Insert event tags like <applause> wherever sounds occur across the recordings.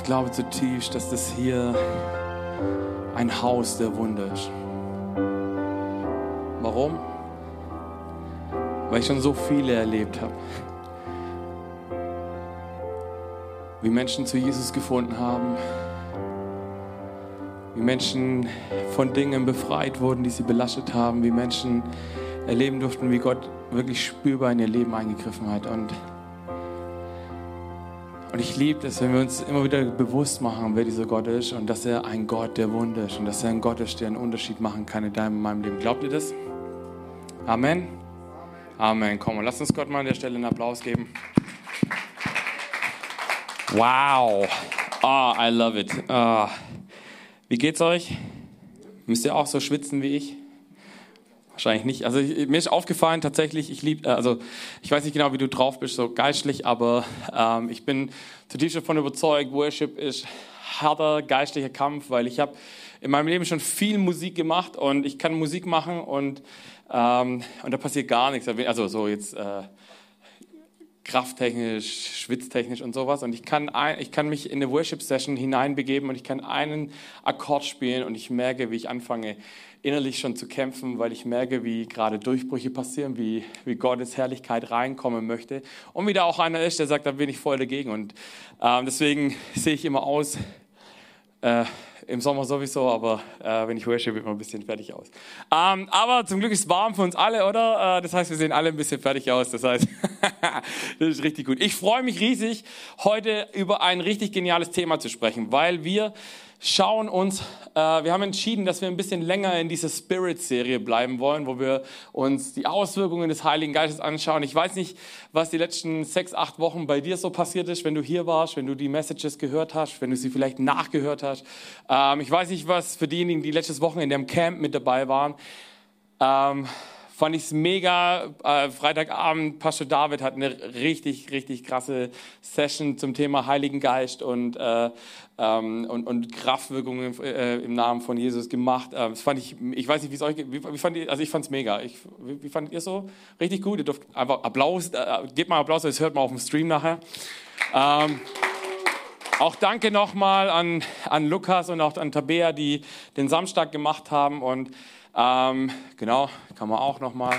ich glaube zutiefst, dass das hier ein Haus der Wunder ist. Warum? Weil ich schon so viele erlebt habe. Wie Menschen zu Jesus gefunden haben. Wie Menschen von Dingen befreit wurden, die sie belastet haben. Wie Menschen erleben durften, wie Gott wirklich spürbar in ihr Leben eingegriffen hat. Und und ich liebe es, wenn wir uns immer wieder bewusst machen, wer dieser Gott ist und dass er ein Gott der Wunder ist und dass er ein Gott ist, der einen Unterschied machen kann in deinem und meinem Leben. Glaubt ihr das? Amen. Amen. Komm, und lass uns Gott mal an der Stelle einen Applaus geben. Wow. Oh, I love it. Oh. Wie geht's euch? Müsst ihr auch so schwitzen wie ich? Wahrscheinlich nicht. Also ich, mir ist aufgefallen tatsächlich, ich liebe, äh, also ich weiß nicht genau, wie du drauf bist, so geistlich, aber ähm, ich bin zutiefst davon überzeugt, Worship ist harter geistlicher Kampf, weil ich habe in meinem Leben schon viel Musik gemacht und ich kann Musik machen und, ähm, und da passiert gar nichts. Also so jetzt äh, krafttechnisch, schwitztechnisch und sowas. Und ich kann, ein, ich kann mich in eine Worship-Session hineinbegeben und ich kann einen Akkord spielen und ich merke, wie ich anfange, innerlich schon zu kämpfen, weil ich merke, wie gerade Durchbrüche passieren, wie, wie Gottes Herrlichkeit reinkommen möchte. Und wie da auch einer ist, der sagt, da bin ich voll dagegen. Und ähm, deswegen <laughs> sehe ich immer aus, äh, im Sommer sowieso, aber äh, wenn ich worship, wird man ein bisschen fertig aus. Ähm, aber zum Glück ist es warm für uns alle, oder? Äh, das heißt, wir sehen alle ein bisschen fertig aus. Das heißt, <laughs> das ist richtig gut. Ich freue mich riesig, heute über ein richtig geniales Thema zu sprechen, weil wir schauen uns, äh, wir haben entschieden, dass wir ein bisschen länger in dieser Spirit-Serie bleiben wollen, wo wir uns die Auswirkungen des Heiligen Geistes anschauen. Ich weiß nicht, was die letzten sechs, acht Wochen bei dir so passiert ist, wenn du hier warst, wenn du die Messages gehört hast, wenn du sie vielleicht nachgehört hast. Ähm, ich weiß nicht, was für diejenigen, die letztes Wochen in dem Camp mit dabei waren. Ähm, fand ich es mega. Äh, Freitagabend, Pastor David hat eine richtig, richtig krasse Session zum Thema Heiligen Geist und, äh, ähm, und, und Kraftwirkungen äh, im Namen von Jesus gemacht. Äh, das fand ich, ich weiß nicht, wie es euch, wie, wie fand ihr, also ich fand es mega. Ich, wie, wie fandet ihr so? Richtig gut. Ihr dürft einfach Applaus, äh, gebt mal Applaus, das hört man auf dem Stream nachher. Ähm, auch danke nochmal an, an Lukas und auch an Tabea, die den Samstag gemacht haben und ähm, genau, kann man auch nochmal.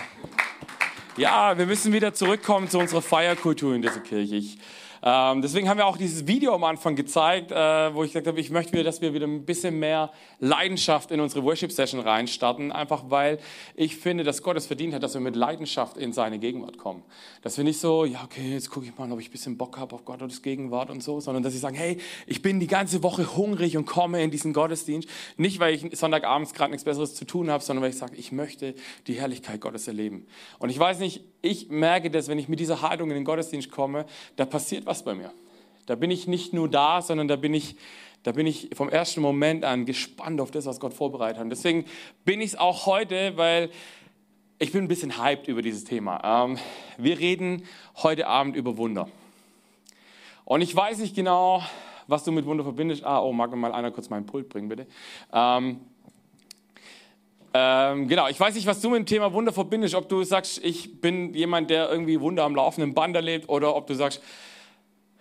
Ja, wir müssen wieder zurückkommen zu unserer Feierkultur in dieser Kirche. Ich ähm, deswegen haben wir auch dieses Video am Anfang gezeigt, äh, wo ich gesagt habe, ich möchte wieder, dass wir wieder ein bisschen mehr Leidenschaft in unsere Worship-Session reinstarten, einfach weil ich finde, dass Gott es verdient hat, dass wir mit Leidenschaft in seine Gegenwart kommen. Dass wir nicht so, ja okay, jetzt gucke ich mal, ob ich ein bisschen Bock habe auf Gottes Gegenwart und so, sondern dass ich sage, hey, ich bin die ganze Woche hungrig und komme in diesen Gottesdienst. Nicht, weil ich Sonntagabends gerade nichts Besseres zu tun habe, sondern weil ich sage, ich möchte die Herrlichkeit Gottes erleben. Und ich weiß nicht, ich merke das, wenn ich mit dieser Haltung in den Gottesdienst komme, da passiert was bei mir. Da bin ich nicht nur da, sondern da bin ich, da bin ich vom ersten Moment an gespannt auf das, was Gott vorbereitet hat. Und deswegen bin ich es auch heute, weil ich bin ein bisschen hyped über dieses Thema. Ähm, wir reden heute Abend über Wunder. Und ich weiß nicht genau, was du mit Wunder verbindest. Ah, oh, mag mal einer kurz meinen Pult bringen, bitte. Ähm, ähm, genau, ich weiß nicht, was du mit dem Thema Wunder verbindest. Ob du sagst, ich bin jemand, der irgendwie Wunder am laufenden Band erlebt, oder ob du sagst,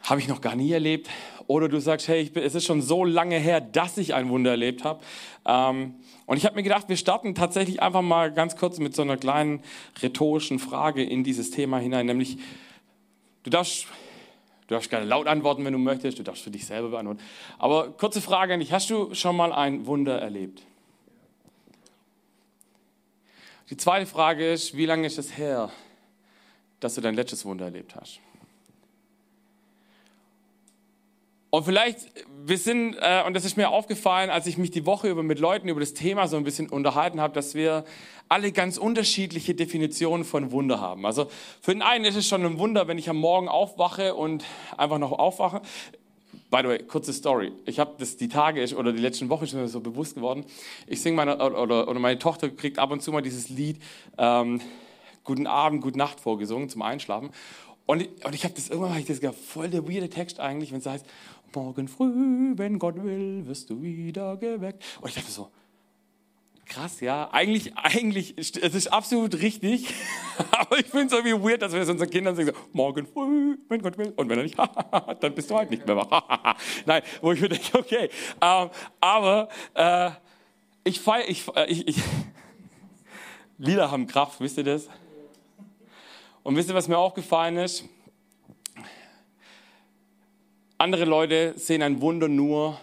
habe ich noch gar nie erlebt. Oder du sagst, hey, bin, es ist schon so lange her, dass ich ein Wunder erlebt habe. Ähm, und ich habe mir gedacht, wir starten tatsächlich einfach mal ganz kurz mit so einer kleinen rhetorischen Frage in dieses Thema hinein. Nämlich, du darfst, du darfst gerne laut antworten, wenn du möchtest. Du darfst für dich selber beantworten. Aber kurze Frage an dich. Hast du schon mal ein Wunder erlebt? Die zweite Frage ist, wie lange ist es her, dass du dein letztes Wunder erlebt hast? Und vielleicht, wir sind, äh, und das ist mir aufgefallen, als ich mich die Woche über mit Leuten über das Thema so ein bisschen unterhalten habe, dass wir alle ganz unterschiedliche Definitionen von Wunder haben. Also für den einen ist es schon ein Wunder, wenn ich am Morgen aufwache und einfach noch aufwache. By the way, kurze Story. Ich habe das die Tage oder die letzten Wochen schon so bewusst geworden. Ich singe meine oder, oder meine Tochter kriegt ab und zu mal dieses Lied ähm, Guten Abend, Gute Nacht vorgesungen zum Einschlafen. Und, ich, und ich habe das irgendwann, ich das gedacht, voll der weirde Text eigentlich, wenn es heißt, morgen früh, wenn Gott will, wirst du wieder geweckt. Und ich dachte so, krass, ja. Eigentlich, eigentlich, es ist absolut richtig. <laughs> Aber ich finde es irgendwie weird, dass wir das unseren Kindern sagen, so, morgen früh, wenn Gott will. Und wenn er nicht, <laughs> dann bist du halt nicht mehr wach. <laughs> Nein, wo ich mir denke, okay. Ähm, aber äh, ich feiere, ich, äh, ich, ich, Lieder haben Kraft, wisst ihr das? Und wisst ihr, was mir aufgefallen ist? Andere Leute sehen ein Wunder nur,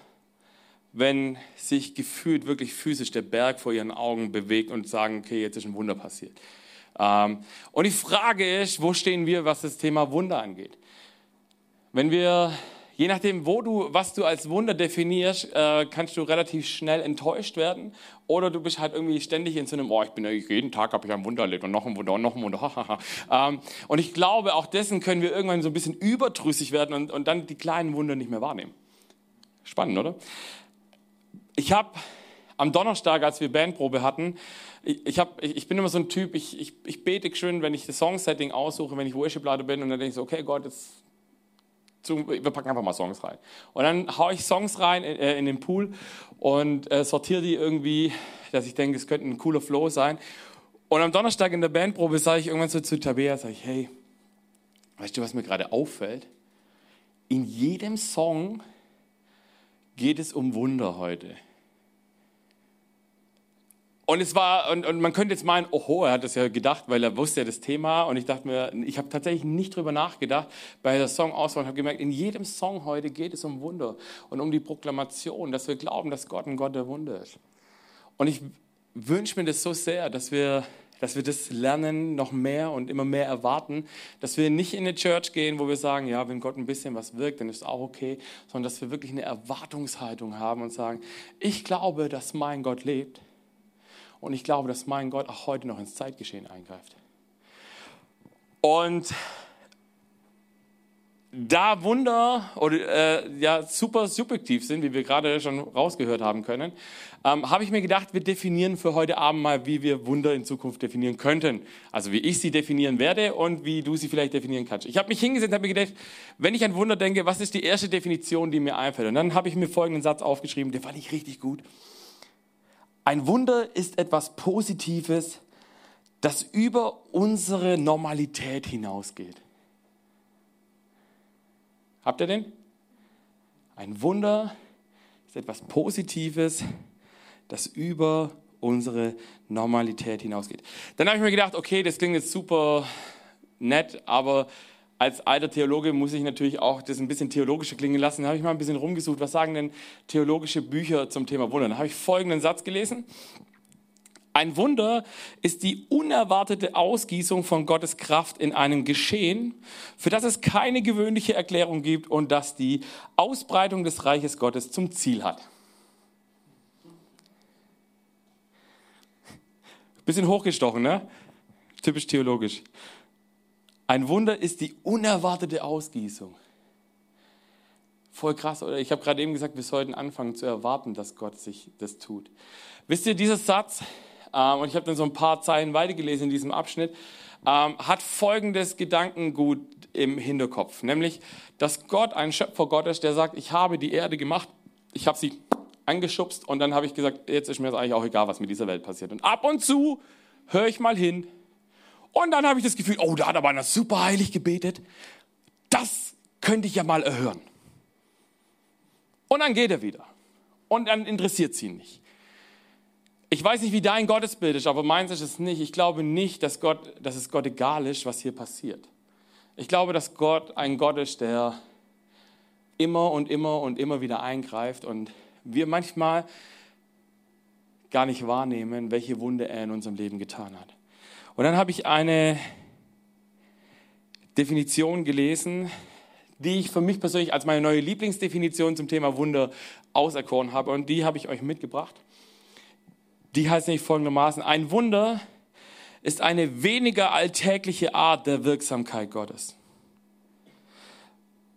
wenn sich gefühlt wirklich physisch der Berg vor ihren Augen bewegt und sagen, okay, jetzt ist ein Wunder passiert. Ähm, und die Frage ist, wo stehen wir, was das Thema Wunder angeht? Wenn wir, je nachdem, wo du, was du als Wunder definierst, äh, kannst du relativ schnell enttäuscht werden oder du bist halt irgendwie ständig in so einem, oh, ich bin jeden Tag habe ich ein Wunder erlebt und noch ein Wunder und noch ein Wunder. <laughs> ähm, und ich glaube, auch dessen können wir irgendwann so ein bisschen überdrüssig werden und, und dann die kleinen Wunder nicht mehr wahrnehmen. Spannend, oder? ich habe am Donnerstag, als wir Bandprobe hatten, ich, hab, ich, bin immer so ein Typ, ich, ich, ich bete schön, wenn ich das Songsetting aussuche, wenn ich Worship-Leiter bin und dann denke ich so, okay Gott, jetzt, wir packen einfach mal Songs rein. Und dann haue ich Songs rein äh, in den Pool und äh, sortiere die irgendwie, dass ich denke, es könnte ein cooler Flow sein. Und am Donnerstag in der Bandprobe sage ich irgendwann so zu Tabea, sage ich, hey, weißt du, was mir gerade auffällt? In jedem Song geht es um Wunder heute. Und es war, und, und man könnte jetzt meinen, oho, er hat das ja gedacht, weil er wusste ja das Thema. Und ich dachte mir, ich habe tatsächlich nicht drüber nachgedacht bei der Songauswahl und habe gemerkt, in jedem Song heute geht es um Wunder und um die Proklamation, dass wir glauben, dass Gott ein Gott der Wunder ist. Und ich wünsche mir das so sehr, dass wir, dass wir das lernen, noch mehr und immer mehr erwarten, dass wir nicht in eine Church gehen, wo wir sagen, ja, wenn Gott ein bisschen was wirkt, dann ist es auch okay, sondern dass wir wirklich eine Erwartungshaltung haben und sagen, ich glaube, dass mein Gott lebt und ich glaube, dass mein Gott auch heute noch ins Zeitgeschehen eingreift. Und da Wunder oder äh, ja super subjektiv sind, wie wir gerade schon rausgehört haben können, ähm, habe ich mir gedacht, wir definieren für heute Abend mal, wie wir Wunder in Zukunft definieren könnten. Also wie ich sie definieren werde und wie du sie vielleicht definieren kannst. Ich habe mich hingesetzt habe mir gedacht, wenn ich an Wunder denke, was ist die erste Definition, die mir einfällt? Und dann habe ich mir folgenden Satz aufgeschrieben, der fand ich richtig gut. Ein Wunder ist etwas Positives, das über unsere Normalität hinausgeht. Habt ihr den? Ein Wunder ist etwas Positives, das über unsere Normalität hinausgeht. Dann habe ich mir gedacht, okay, das klingt jetzt super nett, aber als alter Theologe muss ich natürlich auch das ein bisschen theologischer klingen lassen. Da habe ich mal ein bisschen rumgesucht, was sagen denn theologische Bücher zum Thema Wunder? Da habe ich folgenden Satz gelesen. Ein Wunder ist die unerwartete Ausgießung von Gottes Kraft in einem Geschehen, für das es keine gewöhnliche Erklärung gibt und das die Ausbreitung des Reiches Gottes zum Ziel hat. Bisschen hochgestochen, ne? Typisch theologisch. Ein Wunder ist die unerwartete Ausgießung. Voll krass, oder? Ich habe gerade eben gesagt, wir sollten anfangen zu erwarten, dass Gott sich das tut. Wisst ihr, dieser Satz, ähm, und ich habe dann so ein paar Zeilen weitergelesen in diesem Abschnitt, ähm, hat folgendes Gedankengut im Hinterkopf, nämlich, dass Gott ein Schöpfer Gott ist, der sagt, ich habe die Erde gemacht, ich habe sie angeschubst und dann habe ich gesagt, jetzt ist mir das eigentlich auch egal, was mit dieser Welt passiert. Und ab und zu höre ich mal hin und dann habe ich das Gefühl, oh, da hat aber einer super heilig gebetet. Das könnte ich ja mal erhören. Und dann geht er wieder. Und dann interessiert es ihn nicht. Ich weiß nicht, wie dein Gottesbild ist, aber meins ist es nicht. Ich glaube nicht, dass, Gott, dass es Gott egal ist, was hier passiert. Ich glaube, dass Gott ein Gott ist, der immer und immer und immer wieder eingreift und wir manchmal gar nicht wahrnehmen, welche Wunde er in unserem Leben getan hat. Und dann habe ich eine Definition gelesen, die ich für mich persönlich als meine neue Lieblingsdefinition zum Thema Wunder auserkoren habe. Und die habe ich euch mitgebracht. Die heißt nämlich folgendermaßen, ein Wunder ist eine weniger alltägliche Art der Wirksamkeit Gottes,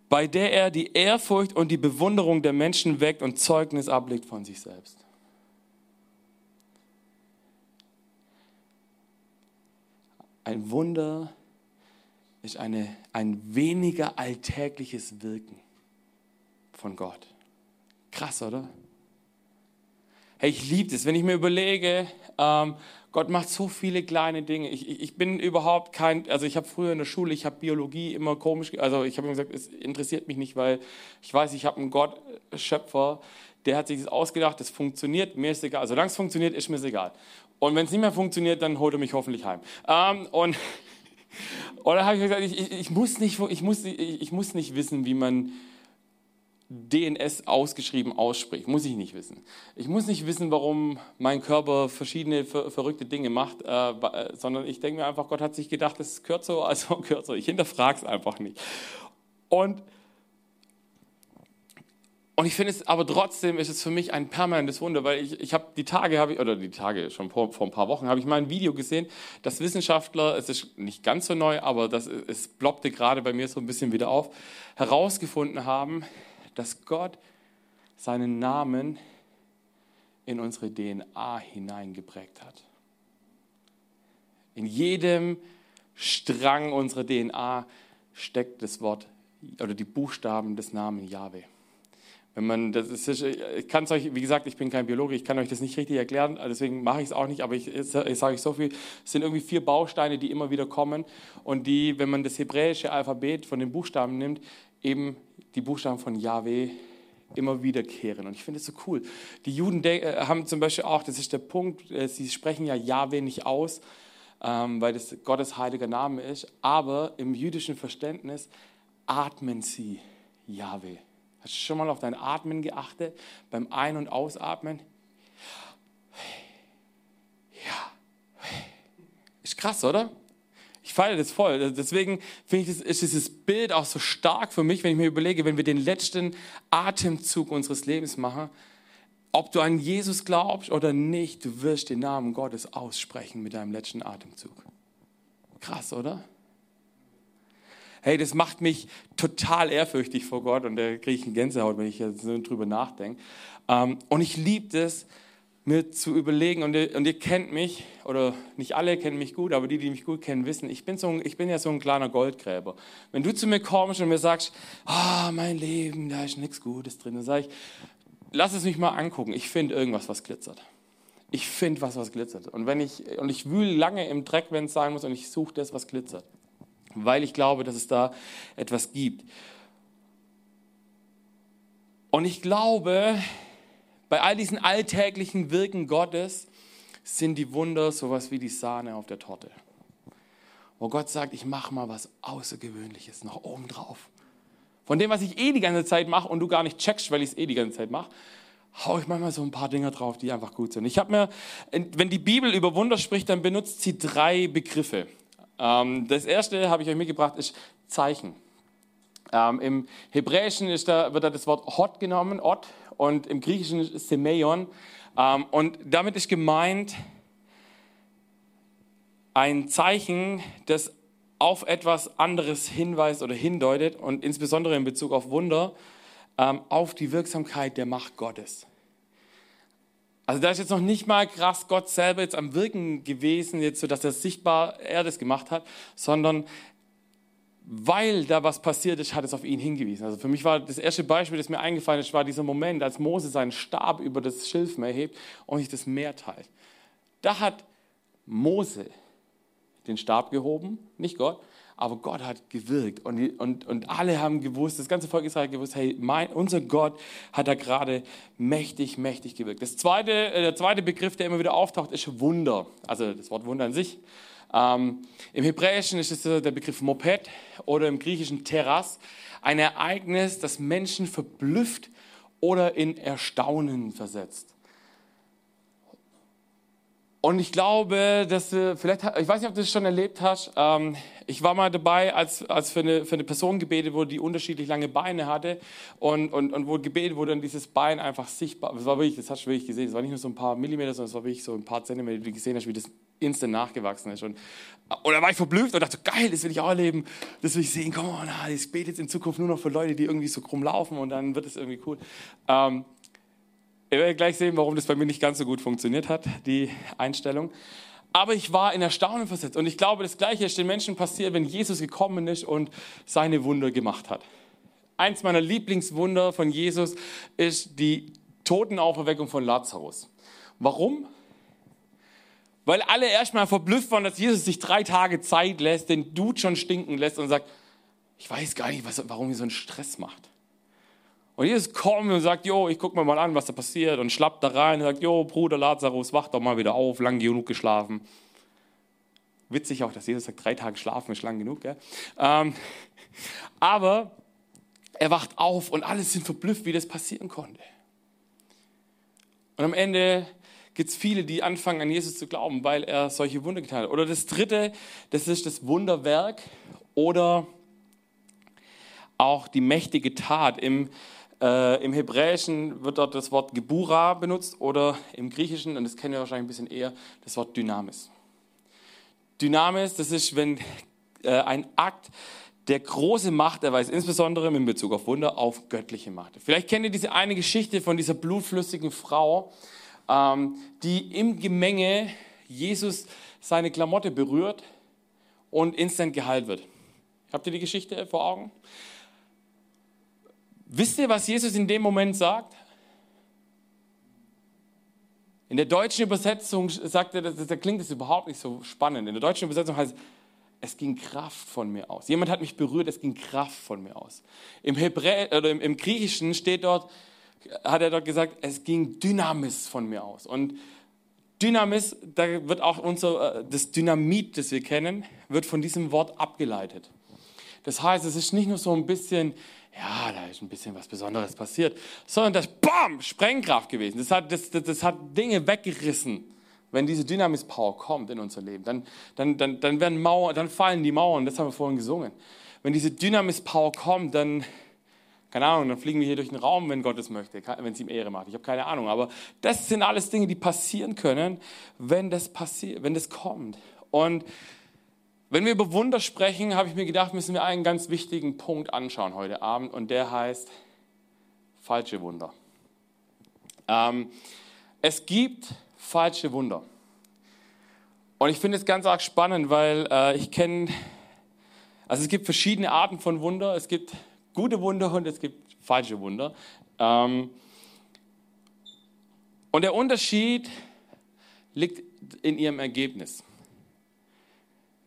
bei der er die Ehrfurcht und die Bewunderung der Menschen weckt und Zeugnis ablegt von sich selbst. Ein Wunder ist eine, ein weniger alltägliches Wirken von Gott. Krass, oder? Hey, ich liebe das, wenn ich mir überlege, ähm, Gott macht so viele kleine Dinge. Ich, ich, bin überhaupt kein, also ich habe früher in der Schule, ich habe Biologie immer komisch, also ich habe gesagt, es interessiert mich nicht, weil ich weiß, ich habe einen Gott, Schöpfer, der hat sich das ausgedacht, das funktioniert, mir ist egal. Solange es funktioniert, ist mir egal. Und wenn es nicht mehr funktioniert, dann holt er mich hoffentlich heim. Ähm, und, und dann habe ich gesagt, ich, ich, muss nicht, ich, muss, ich, ich muss nicht wissen, wie man DNS ausgeschrieben ausspricht. Muss ich nicht wissen. Ich muss nicht wissen, warum mein Körper verschiedene ver verrückte Dinge macht, äh, äh sondern ich denke mir einfach, Gott hat sich gedacht, das ist kürzer, also <laughs> kürzer. Ich hinterfrage es einfach nicht. Und, und ich finde es, aber trotzdem ist es für mich ein permanentes Wunder, weil ich, ich habe die Tage, hab ich, oder die Tage, schon vor, vor ein paar Wochen, habe ich mal ein Video gesehen, dass Wissenschaftler, es ist nicht ganz so neu, aber das, es ploppte gerade bei mir so ein bisschen wieder auf, herausgefunden haben, dass Gott seinen Namen in unsere DNA hineingeprägt hat. In jedem Strang unserer DNA steckt das Wort oder die Buchstaben des Namens Yahweh. Wenn man, das ist, ich kann es euch, wie gesagt, ich bin kein Biologe, ich kann euch das nicht richtig erklären, deswegen mache ich es auch nicht, aber ich, ich sage euch so viel, es sind irgendwie vier Bausteine, die immer wieder kommen und die, wenn man das hebräische Alphabet von den Buchstaben nimmt, eben die Buchstaben von Yahweh immer wiederkehren. Und ich finde es so cool. Die Juden äh, haben zum Beispiel auch, das ist der Punkt, äh, sie sprechen ja Yahweh nicht aus, ähm, weil das Gottes heiliger Name ist, aber im jüdischen Verständnis atmen sie Yahweh. Hast du schon mal auf dein Atmen geachtet? Beim Ein- und Ausatmen? Ja. Ist krass, oder? Ich feiere das voll. Deswegen finde ich, das, ist dieses Bild auch so stark für mich, wenn ich mir überlege, wenn wir den letzten Atemzug unseres Lebens machen, ob du an Jesus glaubst oder nicht, du wirst den Namen Gottes aussprechen mit deinem letzten Atemzug. Krass, oder? Hey, das macht mich total ehrfürchtig vor Gott und da kriege ich eine Gänsehaut, wenn ich jetzt drüber nachdenke. Ähm, und ich liebe das, mir zu überlegen, und ihr, und ihr, kennt mich, oder nicht alle kennen mich gut, aber die, die mich gut kennen, wissen, ich bin, so ein, ich bin ja so ein kleiner Goldgräber. Wenn du zu mir kommst und mir sagst, ah, oh, mein Leben, da ist nichts Gutes drin, dann sage ich, lass es mich mal angucken, ich finde irgendwas, was glitzert. Ich finde was, was glitzert. Und, wenn ich, und ich wühle lange im Dreck, wenn es sein muss, und ich suche das, was glitzert. Weil ich glaube, dass es da etwas gibt. Und ich glaube, bei all diesen alltäglichen Wirken Gottes sind die Wunder sowas wie die Sahne auf der Torte. Wo Gott sagt, ich mache mal was Außergewöhnliches noch oben drauf. Von dem, was ich eh die ganze Zeit mache und du gar nicht checkst, weil ich es eh die ganze Zeit mache, haue ich manchmal so ein paar Dinge drauf, die einfach gut sind. Ich habe mir, wenn die Bibel über Wunder spricht, dann benutzt sie drei Begriffe. Ähm, das erste habe ich euch mitgebracht, ist Zeichen. Ähm, Im Hebräischen ist da, wird da das Wort Hot genommen, Ot, und im Griechischen Semeion. Ähm, und damit ist gemeint ein Zeichen, das auf etwas anderes hinweist oder hindeutet und insbesondere in Bezug auf Wunder auf die Wirksamkeit der Macht Gottes. Also da ist jetzt noch nicht mal krass Gott selber jetzt am Wirken gewesen, jetzt so, dass er sichtbar er das gemacht hat, sondern weil da was passiert ist, hat es auf ihn hingewiesen. Also für mich war das erste Beispiel, das mir eingefallen ist, war dieser Moment, als Mose seinen Stab über das Schilfmeer hebt und sich das Meer teilt. Da hat Mose den Stab gehoben, nicht Gott, aber Gott hat gewirkt und, und, und alle haben gewusst, das ganze Volk Israel hat gewusst, hey, mein, unser Gott hat da gerade mächtig, mächtig gewirkt. Das zweite, äh, der zweite Begriff, der immer wieder auftaucht, ist Wunder. Also das Wort Wunder an sich ähm, Im Hebräischen ist es der Begriff Moped oder im Griechischen Terras, ein Ereignis, das Menschen verblüfft oder in Erstaunen versetzt. Und ich glaube, dass du vielleicht, ich weiß nicht, ob du das schon erlebt hast. Ähm, ich war mal dabei, als, als für, eine, für eine Person gebetet wurde, die unterschiedlich lange Beine hatte und, und, und wo gebetet wurde, dann dieses Bein einfach sichtbar, das war wirklich, das hast du wirklich gesehen, es war nicht nur so ein paar Millimeter, sondern es war wirklich so ein paar Zentimeter, die du gesehen hast, wie das instant nachgewachsen ist. Und, und da war ich verblüfft und dachte, geil, das will ich auch erleben, das will ich sehen, komm on, ich bete jetzt in Zukunft nur noch für Leute, die irgendwie so krumm laufen und dann wird es irgendwie cool. Ähm, Ihr werdet gleich sehen, warum das bei mir nicht ganz so gut funktioniert hat, die Einstellung. Aber ich war in Erstaunen versetzt. Und ich glaube, das Gleiche ist den Menschen passiert, wenn Jesus gekommen ist und seine Wunder gemacht hat. Eins meiner Lieblingswunder von Jesus ist die Totenauferweckung von Lazarus. Warum? Weil alle erstmal verblüfft waren, dass Jesus sich drei Tage Zeit lässt, den Dude schon stinken lässt und sagt, ich weiß gar nicht, was, warum ihr so einen Stress macht. Und Jesus kommt und sagt, jo, ich guck mir mal an, was da passiert und schlappt da rein und sagt, jo, Bruder Lazarus, wach doch mal wieder auf, lang genug geschlafen. Witzig auch, dass Jesus sagt, drei Tage schlafen ist lang genug. Gell? Ähm, aber er wacht auf und alle sind verblüfft, wie das passieren konnte. Und am Ende gibt es viele, die anfangen, an Jesus zu glauben, weil er solche Wunder getan hat. Oder das dritte, das ist das Wunderwerk oder auch die mächtige Tat. Im, äh, Im Hebräischen wird dort das Wort Gebura benutzt oder im Griechischen, und das kennen wir wahrscheinlich ein bisschen eher, das Wort Dynamis. Dynamis, das ist, wenn äh, ein Akt der große Macht erweist, insbesondere in Bezug auf Wunder, auf göttliche Macht. Vielleicht kennt ihr diese eine Geschichte von dieser blutflüssigen Frau, ähm, die im Gemenge Jesus seine Klamotte berührt und instant geheilt wird. Habt ihr die Geschichte vor Augen? Wisst ihr, was Jesus in dem Moment sagt? In der deutschen Übersetzung sagt er, da klingt es überhaupt nicht so spannend. In der deutschen Übersetzung heißt es, es ging Kraft von mir aus. Jemand hat mich berührt, es ging Kraft von mir aus. Im, Hebräer, oder im, im Griechischen steht dort, hat er dort gesagt, es ging Dynamis von mir aus. Und Dynamis, da wird auch unser, äh, das Dynamit, das wir kennen, wird von diesem Wort abgeleitet. Das heißt, es ist nicht nur so ein bisschen, ja, da ist ein bisschen was Besonderes passiert, sondern das BAM, Sprengkraft gewesen. Das hat, das, das, das hat Dinge weggerissen. Wenn diese Dynamis-Power kommt in unser Leben, dann, dann, dann, dann werden Mauern, dann fallen die Mauern, das haben wir vorhin gesungen. Wenn diese Dynamis-Power kommt, dann, keine Ahnung, dann fliegen wir hier durch den Raum, wenn Gott es möchte, wenn es ihm Ehre macht. Ich habe keine Ahnung, aber das sind alles Dinge, die passieren können, wenn das passiert, wenn das kommt. Und wenn wir über Wunder sprechen, habe ich mir gedacht, müssen wir einen ganz wichtigen Punkt anschauen heute Abend und der heißt falsche Wunder. Ähm, es gibt falsche Wunder. Und ich finde es ganz arg spannend, weil äh, ich kenne, also es gibt verschiedene Arten von Wunder. Es gibt gute Wunder und es gibt falsche Wunder. Ähm, und der Unterschied liegt in ihrem Ergebnis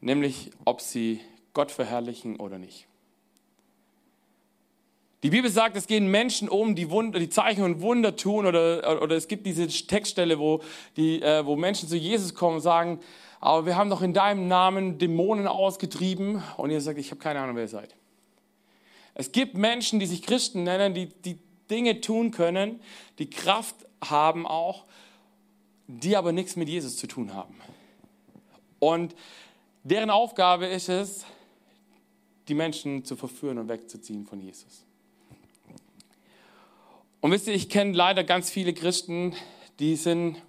nämlich ob sie Gott verherrlichen oder nicht. Die Bibel sagt, es gehen Menschen um, die, Wunder, die Zeichen und Wunder tun, oder, oder es gibt diese Textstelle, wo, die, äh, wo Menschen zu Jesus kommen und sagen, aber wir haben doch in deinem Namen Dämonen ausgetrieben. Und ihr sagt, ich habe keine Ahnung, wer ihr seid. Es gibt Menschen, die sich Christen nennen, die, die Dinge tun können, die Kraft haben auch, die aber nichts mit Jesus zu tun haben. Und Deren Aufgabe ist es, die Menschen zu verführen und wegzuziehen von Jesus. Und wisst ihr, ich kenne leider ganz viele Christen, die sind,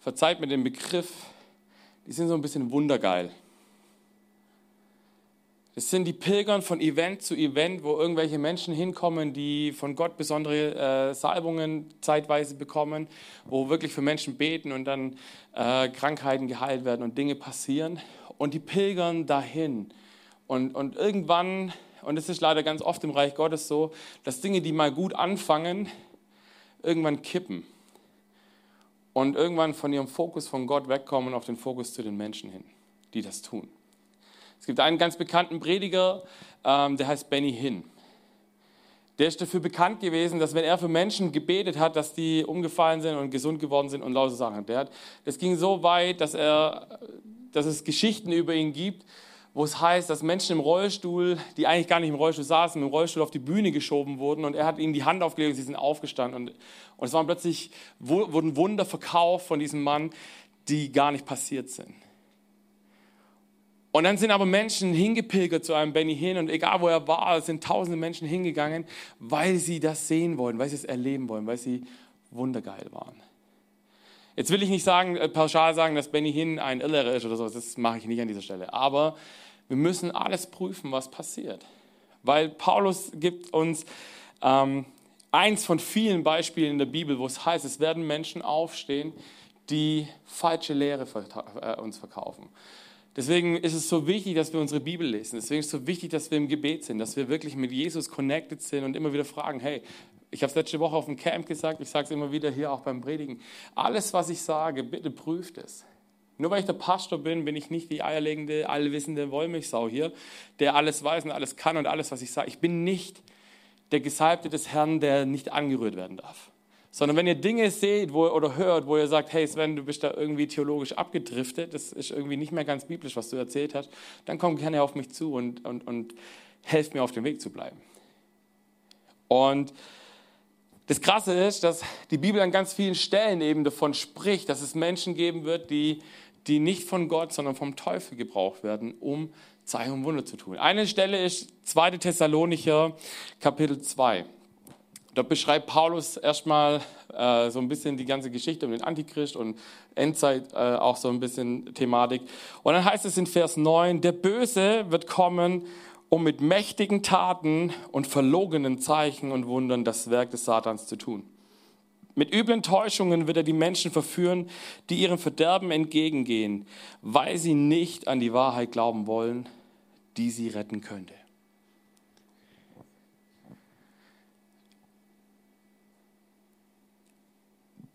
verzeiht mir den Begriff, die sind so ein bisschen wundergeil. Das sind die Pilgern von Event zu Event, wo irgendwelche Menschen hinkommen, die von Gott besondere äh, Salbungen zeitweise bekommen, wo wirklich für Menschen beten und dann äh, Krankheiten geheilt werden und Dinge passieren. Und die pilgern dahin. Und, und irgendwann, und es ist leider ganz oft im Reich Gottes so, dass Dinge, die mal gut anfangen, irgendwann kippen. Und irgendwann von ihrem Fokus von Gott wegkommen auf den Fokus zu den Menschen hin, die das tun. Es gibt einen ganz bekannten Prediger, ähm, der heißt Benny Hinn. Der ist dafür bekannt gewesen, dass wenn er für Menschen gebetet hat, dass die umgefallen sind und gesund geworden sind und lauter Sachen. Der hat, das ging so weit, dass, er, dass es Geschichten über ihn gibt, wo es heißt, dass Menschen im Rollstuhl, die eigentlich gar nicht im Rollstuhl saßen, im Rollstuhl auf die Bühne geschoben wurden und er hat ihnen die Hand aufgelegt und sie sind aufgestanden. Und, und es waren plötzlich, wurden Wunder verkauft von diesem Mann, die gar nicht passiert sind. Und dann sind aber Menschen hingepilgert zu einem Benny Hinn und egal wo er war, sind tausende Menschen hingegangen, weil sie das sehen wollen, weil sie es erleben wollen, weil sie wundergeil waren. Jetzt will ich nicht sagen, äh, pauschal sagen, dass Benny Hinn ein Irrlehrer ist oder so, das mache ich nicht an dieser Stelle. Aber wir müssen alles prüfen, was passiert. Weil Paulus gibt uns ähm, eins von vielen Beispielen in der Bibel, wo es heißt, es werden Menschen aufstehen, die falsche Lehre äh, uns verkaufen. Deswegen ist es so wichtig, dass wir unsere Bibel lesen. Deswegen ist es so wichtig, dass wir im Gebet sind, dass wir wirklich mit Jesus connected sind und immer wieder fragen, hey, Ich habe es letzte Woche auf dem Camp gesagt, ich sage es immer wieder hier auch beim Predigen. Alles, was ich sage, bitte prüft es. Nur weil ich der Pastor bin, bin ich nicht die eierlegende, allwissende Wollmilchsau hier, der alles weiß und alles kann und alles, was ich sage. Ich bin nicht der Gesalbte des Herrn, der nicht angerührt werden darf. Sondern wenn ihr Dinge seht wo, oder hört, wo ihr sagt, hey Sven, du bist da irgendwie theologisch abgedriftet, das ist irgendwie nicht mehr ganz biblisch, was du erzählt hast, dann kommt gerne auf mich zu und, und, und helft mir auf dem Weg zu bleiben. Und das Krasse ist, dass die Bibel an ganz vielen Stellen eben davon spricht, dass es Menschen geben wird, die, die nicht von Gott, sondern vom Teufel gebraucht werden, um Zeichen und Wunder zu tun. Eine Stelle ist 2. Thessalonicher, Kapitel 2. Dort beschreibt Paulus erstmal äh, so ein bisschen die ganze Geschichte um den Antichrist und Endzeit äh, auch so ein bisschen Thematik. Und dann heißt es in Vers 9, der Böse wird kommen, um mit mächtigen Taten und verlogenen Zeichen und Wundern das Werk des Satans zu tun. Mit üblen Täuschungen wird er die Menschen verführen, die ihrem Verderben entgegengehen, weil sie nicht an die Wahrheit glauben wollen, die sie retten könnte.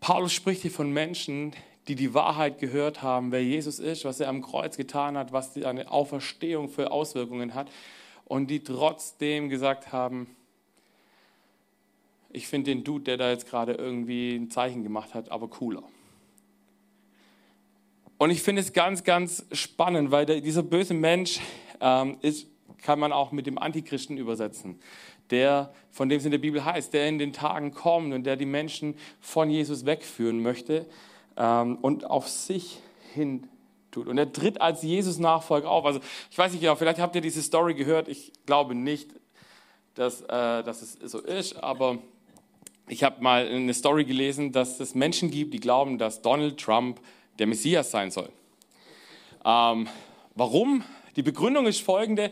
Paulus spricht hier von Menschen, die die Wahrheit gehört haben, wer Jesus ist, was er am Kreuz getan hat, was eine Auferstehung für Auswirkungen hat und die trotzdem gesagt haben, ich finde den Dude, der da jetzt gerade irgendwie ein Zeichen gemacht hat, aber cooler. Und ich finde es ganz, ganz spannend, weil der, dieser böse Mensch ähm, ist, kann man auch mit dem Antichristen übersetzen der, von dem es in der Bibel heißt, der in den Tagen kommt und der die Menschen von Jesus wegführen möchte ähm, und auf sich hin tut. Und er tritt als Jesus-Nachfolger auf. Also ich weiß nicht genau, vielleicht habt ihr diese Story gehört. Ich glaube nicht, dass, äh, dass es so ist, aber ich habe mal eine Story gelesen, dass es Menschen gibt, die glauben, dass Donald Trump der Messias sein soll. Ähm, warum? Die Begründung ist folgende.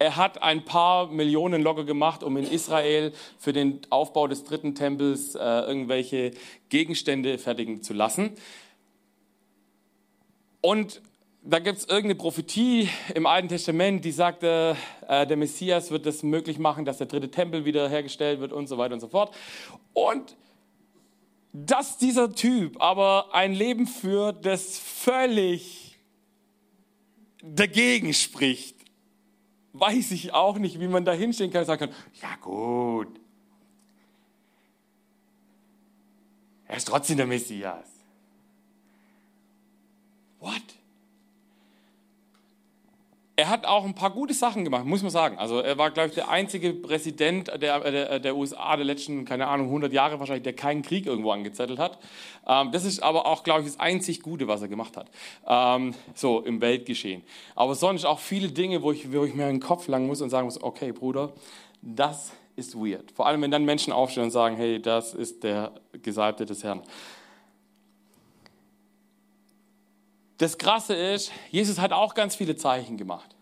Er hat ein paar Millionen locker gemacht, um in Israel für den Aufbau des dritten Tempels äh, irgendwelche Gegenstände fertigen zu lassen. Und da gibt es irgendeine Prophetie im Alten Testament, die sagte, äh, der Messias wird es möglich machen, dass der dritte Tempel wiederhergestellt wird und so weiter und so fort. Und dass dieser Typ aber ein Leben führt, das völlig dagegen spricht weiß ich auch nicht, wie man da hinstehen kann und sagen kann, ja gut, er ist trotzdem der Messias. What? Er hat auch ein paar gute Sachen gemacht, muss man sagen. Also er war, glaube ich, der einzige Präsident der, der, der, USA der letzten, keine Ahnung, 100 Jahre wahrscheinlich, der keinen Krieg irgendwo angezettelt hat. Ähm, das ist aber auch, glaube ich, das einzig Gute, was er gemacht hat. Ähm, so im Weltgeschehen. Aber sonst auch viele Dinge, wo ich, wo ich mir den Kopf langen muss und sagen muss, okay, Bruder, das ist weird. Vor allem, wenn dann Menschen aufstehen und sagen, hey, das ist der Gesalbte des Herrn. Das Krasse ist, Jesus hat auch ganz viele Zeichen gemacht.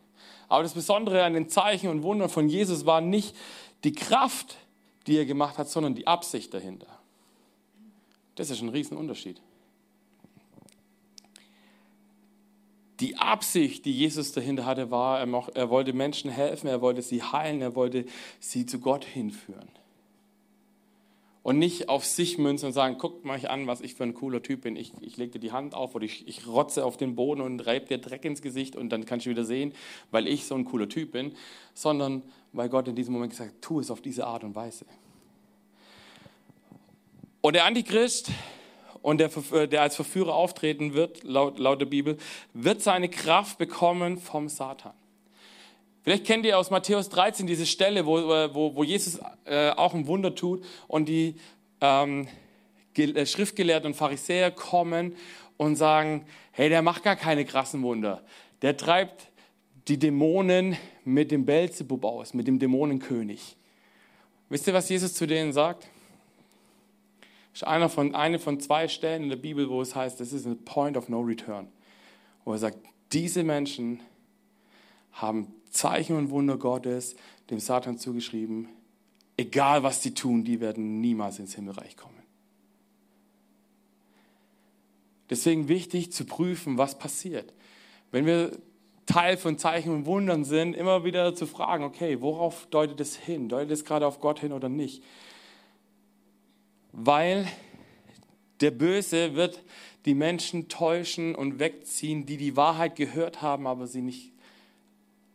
Aber das Besondere an den Zeichen und Wundern von Jesus war nicht die Kraft, die er gemacht hat, sondern die Absicht dahinter. Das ist ein Riesenunterschied. Die Absicht, die Jesus dahinter hatte, war, er wollte Menschen helfen, er wollte sie heilen, er wollte sie zu Gott hinführen und nicht auf sich münzen und sagen, guckt mal an, was ich für ein cooler Typ bin. Ich, ich lege dir die Hand auf oder ich, ich rotze auf den Boden und reibe dir Dreck ins Gesicht und dann kannst du wieder sehen, weil ich so ein cooler Typ bin, sondern weil Gott in diesem Moment gesagt hat, tu es auf diese Art und Weise. Und der Antichrist und der, der als Verführer auftreten wird, laut, laut der Bibel, wird seine Kraft bekommen vom Satan. Vielleicht kennt ihr aus Matthäus 13 diese Stelle, wo, wo, wo Jesus äh, auch ein Wunder tut und die ähm, äh, Schriftgelehrten und Pharisäer kommen und sagen, hey, der macht gar keine krassen Wunder. Der treibt die Dämonen mit dem Belzebub aus, mit dem Dämonenkönig. Wisst ihr, was Jesus zu denen sagt? Das ist einer von, eine von zwei Stellen in der Bibel, wo es heißt, das ist ein Point of No Return. Wo er sagt, diese Menschen haben Zeichen und Wunder Gottes dem Satan zugeschrieben. Egal was sie tun, die werden niemals ins Himmelreich kommen. Deswegen wichtig zu prüfen, was passiert. Wenn wir Teil von Zeichen und Wundern sind, immer wieder zu fragen, okay, worauf deutet es hin? Deutet es gerade auf Gott hin oder nicht? weil der Böse wird die Menschen täuschen und wegziehen, die die Wahrheit gehört haben, aber sie nicht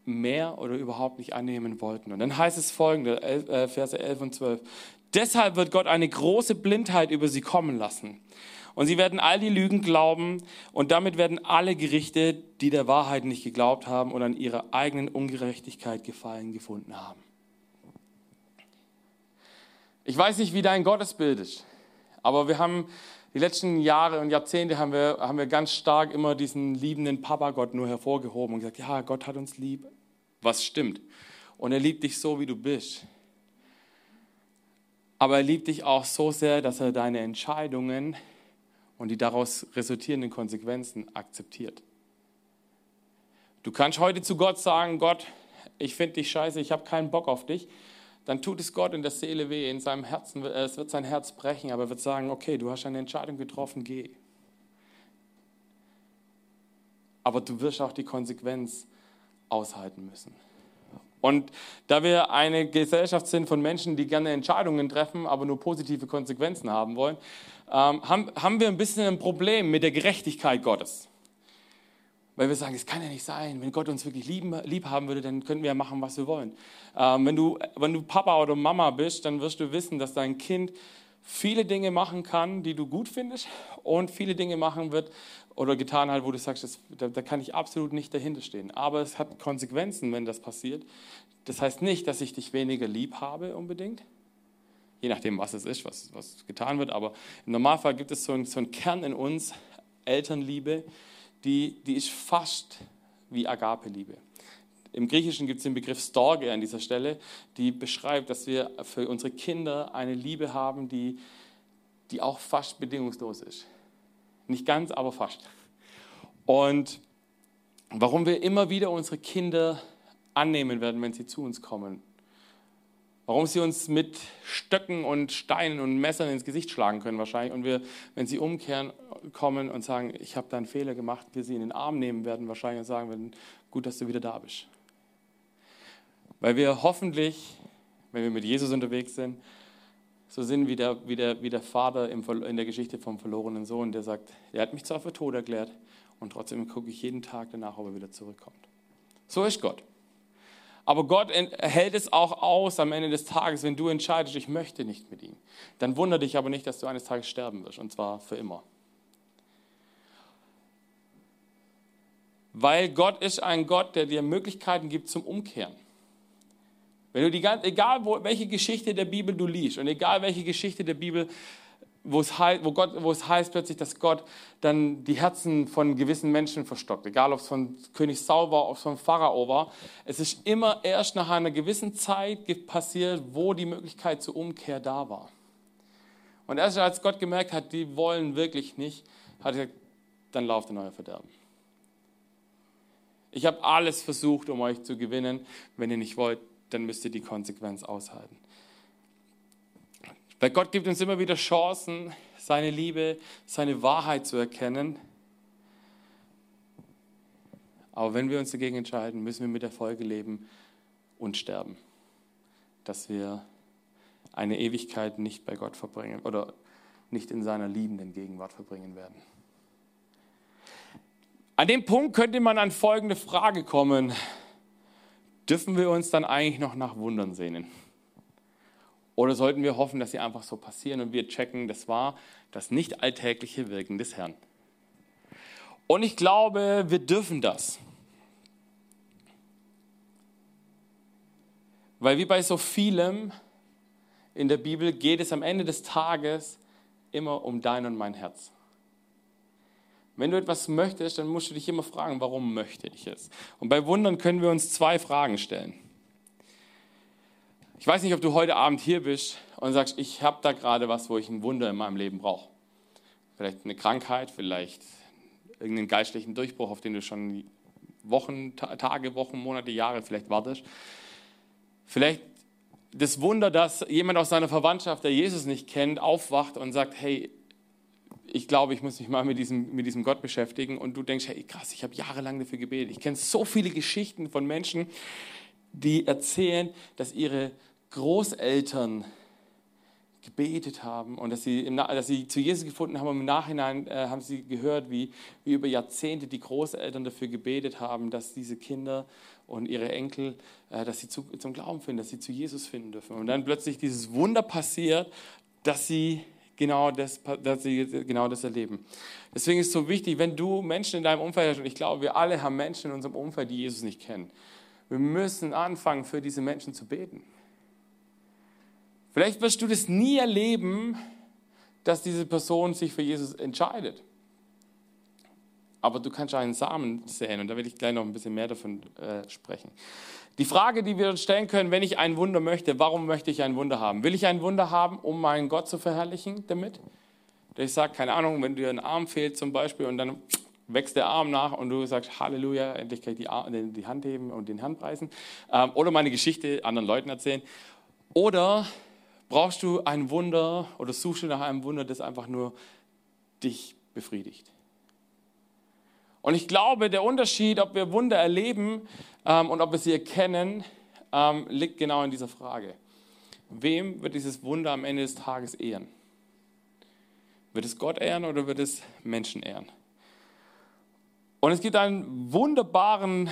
mehr oder überhaupt nicht annehmen wollten. Und dann heißt es folgende, äh, Verse 11 und 12. Deshalb wird Gott eine große Blindheit über sie kommen lassen. Und sie werden all die Lügen glauben und damit werden alle Gerichte, die der Wahrheit nicht geglaubt haben und an ihrer eigenen Ungerechtigkeit gefallen gefunden haben. Ich weiß nicht, wie dein Gottesbild ist, aber wir haben die letzten Jahre und Jahrzehnte haben wir, haben wir ganz stark immer diesen liebenden Papa-Gott nur hervorgehoben und gesagt, ja, Gott hat uns lieb, was stimmt. Und er liebt dich so, wie du bist. Aber er liebt dich auch so sehr, dass er deine Entscheidungen und die daraus resultierenden Konsequenzen akzeptiert. Du kannst heute zu Gott sagen, Gott, ich finde dich scheiße, ich habe keinen Bock auf dich dann tut es Gott in der Seele weh, in seinem Herzen, äh, es wird sein Herz brechen, aber er wird sagen, okay, du hast eine Entscheidung getroffen, geh. Aber du wirst auch die Konsequenz aushalten müssen. Und da wir eine Gesellschaft sind von Menschen, die gerne Entscheidungen treffen, aber nur positive Konsequenzen haben wollen, ähm, haben, haben wir ein bisschen ein Problem mit der Gerechtigkeit Gottes. Weil wir sagen, es kann ja nicht sein. Wenn Gott uns wirklich lieben, lieb haben würde, dann könnten wir ja machen, was wir wollen. Ähm, wenn, du, wenn du Papa oder Mama bist, dann wirst du wissen, dass dein Kind viele Dinge machen kann, die du gut findest und viele Dinge machen wird oder getan hat, wo du sagst, das, da, da kann ich absolut nicht dahinter stehen. Aber es hat Konsequenzen, wenn das passiert. Das heißt nicht, dass ich dich weniger lieb habe unbedingt, je nachdem, was es ist, was, was getan wird. Aber im Normalfall gibt es so einen, so einen Kern in uns, Elternliebe, die, die ist fast wie Agape-Liebe. Im Griechischen gibt es den Begriff Storge an dieser Stelle, die beschreibt, dass wir für unsere Kinder eine Liebe haben, die, die auch fast bedingungslos ist. Nicht ganz, aber fast. Und warum wir immer wieder unsere Kinder annehmen werden, wenn sie zu uns kommen Warum sie uns mit Stöcken und Steinen und Messern ins Gesicht schlagen können wahrscheinlich. Und wir, wenn sie umkehren, kommen und sagen, ich habe da einen Fehler gemacht, wir sie in den Arm nehmen werden wahrscheinlich und sagen werden, gut, dass du wieder da bist. Weil wir hoffentlich, wenn wir mit Jesus unterwegs sind, so sind wie der, wie der, wie der Vater in der Geschichte vom verlorenen Sohn, der sagt, er hat mich zwar für tot erklärt und trotzdem gucke ich jeden Tag danach, ob er wieder zurückkommt. So ist Gott. Aber Gott hält es auch aus am Ende des Tages, wenn du entscheidest, ich möchte nicht mit ihm. Dann wundere dich aber nicht, dass du eines Tages sterben wirst, und zwar für immer. Weil Gott ist ein Gott, der dir Möglichkeiten gibt zum Umkehren. Wenn du die, egal wo, welche Geschichte der Bibel du liest und egal welche Geschichte der Bibel wo es, heißt, wo, Gott, wo es heißt plötzlich, dass Gott dann die Herzen von gewissen Menschen verstockt. Egal, ob es von König Saul war, ob es von Pharao war. Es ist immer erst nach einer gewissen Zeit passiert, wo die Möglichkeit zur Umkehr da war. Und erst als Gott gemerkt hat, die wollen wirklich nicht, hat er gesagt, dann lauft in euer Verderben. Ich habe alles versucht, um euch zu gewinnen. Wenn ihr nicht wollt, dann müsst ihr die Konsequenz aushalten. Weil Gott gibt uns immer wieder Chancen, seine Liebe, seine Wahrheit zu erkennen. Aber wenn wir uns dagegen entscheiden, müssen wir mit der Folge leben und sterben. Dass wir eine Ewigkeit nicht bei Gott verbringen oder nicht in seiner liebenden Gegenwart verbringen werden. An dem Punkt könnte man an folgende Frage kommen. Dürfen wir uns dann eigentlich noch nach Wundern sehnen? Oder sollten wir hoffen, dass sie einfach so passieren und wir checken, das war das nicht alltägliche Wirken des Herrn? Und ich glaube, wir dürfen das. Weil wie bei so vielem in der Bibel geht es am Ende des Tages immer um dein und mein Herz. Wenn du etwas möchtest, dann musst du dich immer fragen, warum möchte ich es? Und bei Wundern können wir uns zwei Fragen stellen. Ich weiß nicht, ob du heute Abend hier bist und sagst, ich habe da gerade was, wo ich ein Wunder in meinem Leben brauche. Vielleicht eine Krankheit, vielleicht irgendeinen geistlichen Durchbruch, auf den du schon Wochen, Tage, Wochen, Monate, Jahre vielleicht wartest. Vielleicht das Wunder, dass jemand aus seiner Verwandtschaft, der Jesus nicht kennt, aufwacht und sagt, hey, ich glaube, ich muss mich mal mit diesem, mit diesem Gott beschäftigen. Und du denkst, hey, krass, ich habe jahrelang dafür gebetet. Ich kenne so viele Geschichten von Menschen, die erzählen, dass ihre Großeltern gebetet haben und dass sie, im, dass sie zu Jesus gefunden haben. Und im Nachhinein äh, haben sie gehört, wie, wie über Jahrzehnte die Großeltern dafür gebetet haben, dass diese Kinder und ihre Enkel, äh, dass sie zu, zum Glauben finden, dass sie zu Jesus finden dürfen. Und dann plötzlich dieses Wunder passiert, dass sie genau das, dass sie genau das erleben. Deswegen ist es so wichtig, wenn du Menschen in deinem Umfeld hast, und ich glaube, wir alle haben Menschen in unserem Umfeld, die Jesus nicht kennen. Wir müssen anfangen, für diese Menschen zu beten. Vielleicht wirst du das nie erleben, dass diese Person sich für Jesus entscheidet. Aber du kannst einen Samen säen und da will ich gleich noch ein bisschen mehr davon äh, sprechen. Die Frage, die wir uns stellen können, wenn ich ein Wunder möchte, warum möchte ich ein Wunder haben? Will ich ein Wunder haben, um meinen Gott zu verherrlichen damit? Dass ich sage, keine Ahnung, wenn dir ein Arm fehlt zum Beispiel und dann wächst der Arm nach und du sagst, Halleluja, endlich kann ich die, die Hand heben und den Handpreisen. Ähm, oder meine Geschichte anderen Leuten erzählen. Oder brauchst du ein Wunder oder suchst du nach einem Wunder, das einfach nur dich befriedigt. Und ich glaube, der Unterschied, ob wir Wunder erleben ähm, und ob wir sie erkennen, ähm, liegt genau in dieser Frage. Wem wird dieses Wunder am Ende des Tages ehren? Wird es Gott ehren oder wird es Menschen ehren? Und es gibt einen wunderbaren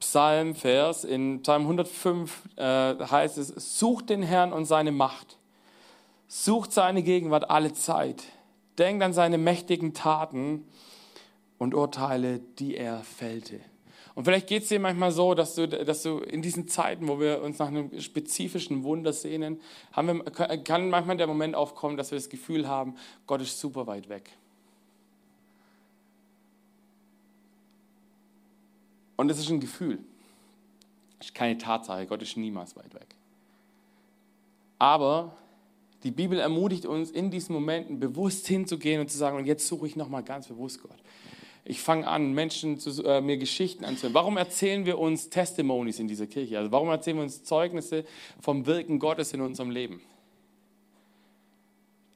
Psalmvers, in Psalm 105 äh, heißt es, sucht den Herrn und seine Macht, sucht seine Gegenwart alle Zeit, denkt an seine mächtigen Taten und Urteile, die er fällte. Und vielleicht geht es dir manchmal so, dass du, dass du in diesen Zeiten, wo wir uns nach einem spezifischen Wunder sehnen, wir, kann manchmal der Moment aufkommen, dass wir das Gefühl haben, Gott ist super weit weg. Und es ist ein Gefühl. Es ist keine Tatsache. Gott ist niemals weit weg. Aber die Bibel ermutigt uns, in diesen Momenten bewusst hinzugehen und zu sagen, und jetzt suche ich nochmal ganz bewusst Gott. Ich fange an, Menschen zu, äh, mir Geschichten anzuhören. Warum erzählen wir uns Testimonies in dieser Kirche? Also warum erzählen wir uns Zeugnisse vom Wirken Gottes in unserem Leben?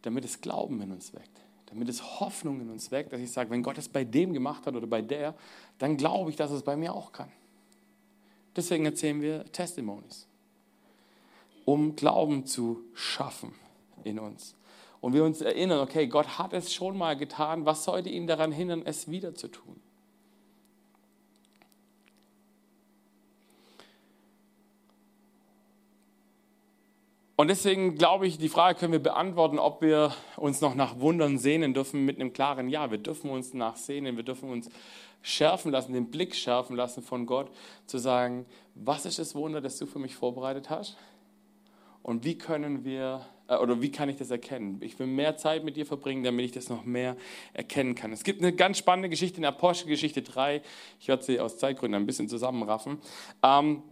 Damit es Glauben in uns weckt damit es Hoffnung in uns weckt, dass ich sage, wenn Gott es bei dem gemacht hat oder bei der, dann glaube ich, dass es bei mir auch kann. Deswegen erzählen wir Testimonies, um Glauben zu schaffen in uns. Und wir uns erinnern, okay, Gott hat es schon mal getan, was sollte ihn daran hindern, es wieder zu tun? Und deswegen glaube ich, die Frage können wir beantworten, ob wir uns noch nach Wundern sehnen dürfen mit einem klaren Ja. Wir dürfen uns nach sehnen, wir dürfen uns schärfen lassen, den Blick schärfen lassen von Gott, zu sagen, was ist das Wunder, das du für mich vorbereitet hast? Und wie können wir, oder wie kann ich das erkennen? Ich will mehr Zeit mit dir verbringen, damit ich das noch mehr erkennen kann. Es gibt eine ganz spannende Geschichte in Apostelgeschichte 3. Ich werde sie aus Zeitgründen ein bisschen zusammenraffen. Ähm,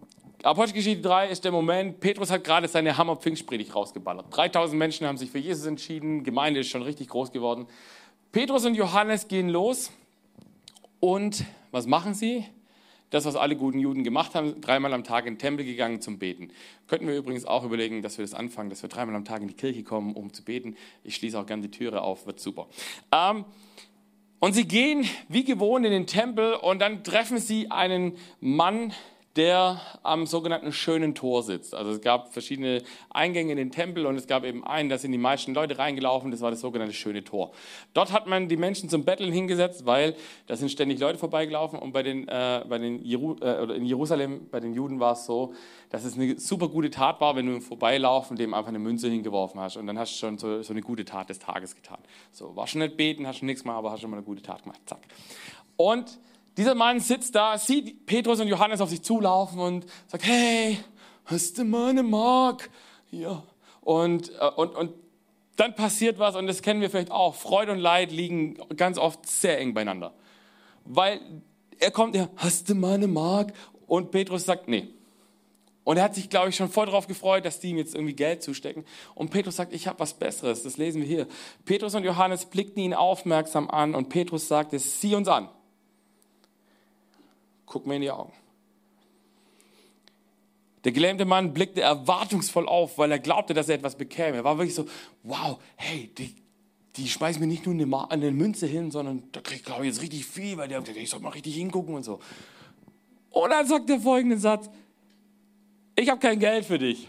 Apostelgeschichte 3 ist der Moment, Petrus hat gerade seine Hammer-Pfingstpredigt rausgeballert. 3000 Menschen haben sich für Jesus entschieden, Gemeinde ist schon richtig groß geworden. Petrus und Johannes gehen los und was machen sie? Das, was alle guten Juden gemacht haben, dreimal am Tag in den Tempel gegangen zum Beten. Könnten wir übrigens auch überlegen, dass wir das anfangen, dass wir dreimal am Tag in die Kirche kommen, um zu beten. Ich schließe auch gerne die Türe auf, wird super. Ähm, und sie gehen wie gewohnt in den Tempel und dann treffen sie einen Mann, der am sogenannten schönen Tor sitzt. Also es gab verschiedene Eingänge in den Tempel und es gab eben einen, da sind die meisten Leute reingelaufen, das war das sogenannte schöne Tor. Dort hat man die Menschen zum Betteln hingesetzt, weil da sind ständig Leute vorbeigelaufen und bei den, äh, bei den Jeru äh, oder in Jerusalem, bei den Juden war es so, dass es eine super gute Tat war, wenn du im Vorbeilaufen dem einfach eine Münze hingeworfen hast und dann hast du schon so, so eine gute Tat des Tages getan. So, war schon nicht beten, hast schon nichts mehr, aber hast schon mal eine gute Tat gemacht. Zack. Und dieser Mann sitzt da, sieht Petrus und Johannes auf sich zulaufen und sagt, hey, hast du mal eine Mark? Ja. Und, äh, und, und dann passiert was, und das kennen wir vielleicht auch. Freude und Leid liegen ganz oft sehr eng beieinander. Weil er kommt, ja, hast du mal eine Mark? Und Petrus sagt, nee. Und er hat sich, glaube ich, schon voll darauf gefreut, dass die ihm jetzt irgendwie Geld zustecken. Und Petrus sagt, ich habe was Besseres. Das lesen wir hier. Petrus und Johannes blickten ihn aufmerksam an und Petrus sagte, sieh uns an. Guck mir in die Augen. Der gelähmte Mann blickte erwartungsvoll auf, weil er glaubte, dass er etwas bekäme. Er war wirklich so, wow, hey, die, die schmeißen mir nicht nur eine, eine Münze hin, sondern da kriege ich, glaube ich, jetzt richtig viel, weil der, ich soll mal richtig hingucken und so. Und dann sagt er folgenden Satz, ich habe kein Geld für dich.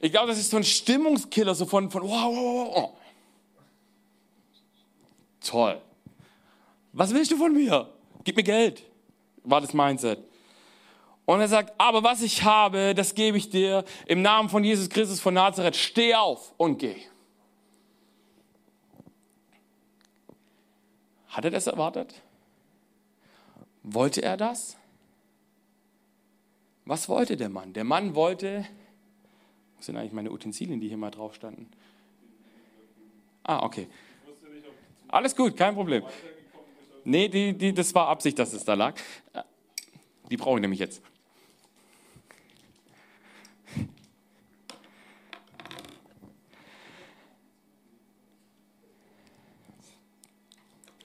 Ich glaube, das ist so ein Stimmungskiller, so von, von wow, wow, wow. Oh. Toll. Was willst du von mir? Gib mir Geld. War das Mindset. Und er sagt, aber was ich habe, das gebe ich dir im Namen von Jesus Christus von Nazareth. Steh auf und geh. Hat er das erwartet? Wollte er das? Was wollte der Mann? Der Mann wollte, was sind eigentlich meine Utensilien, die hier mal drauf standen? Ah, okay. Alles gut, kein Problem. Nee, die, die, das war Absicht, dass es da lag. Die brauche ich nämlich jetzt.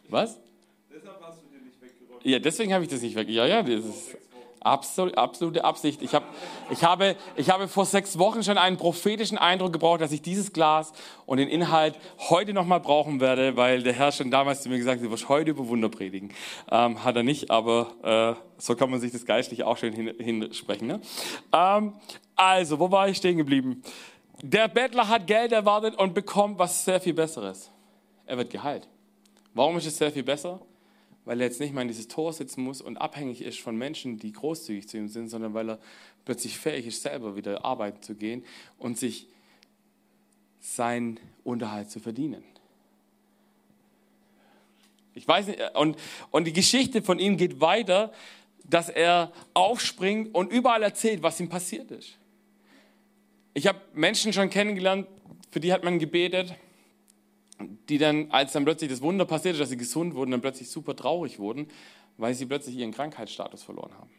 Was? Deshalb hast du dir nicht weggeräumt. Ja, deswegen habe ich das nicht weg. Ja, ja, das ist absolut, absolute Absicht. Ich, hab, ich, habe, ich habe vor sechs Wochen schon einen prophetischen Eindruck gebraucht, dass ich dieses Glas und den Inhalt heute nochmal brauchen werde, weil der Herr schon damals zu mir gesagt hat, du wirst heute über Wunder predigen. Ähm, hat er nicht, aber äh, so kann man sich das geistlich auch schön hinsprechen. Ne? Ähm, also, wo war ich stehen geblieben? Der Bettler hat Geld erwartet und bekommt was sehr viel Besseres. Er wird geheilt. Warum ist es sehr viel besser? Weil er jetzt nicht mal in dieses Tor sitzen muss und abhängig ist von Menschen, die großzügig zu ihm sind, sondern weil er plötzlich fähig ist, selber wieder arbeiten zu gehen und sich seinen Unterhalt zu verdienen. Ich weiß nicht, und, und die Geschichte von ihm geht weiter, dass er aufspringt und überall erzählt, was ihm passiert ist. Ich habe Menschen schon kennengelernt, für die hat man gebetet die dann, als dann plötzlich das Wunder passierte, dass sie gesund wurden, dann plötzlich super traurig wurden, weil sie plötzlich ihren Krankheitsstatus verloren haben.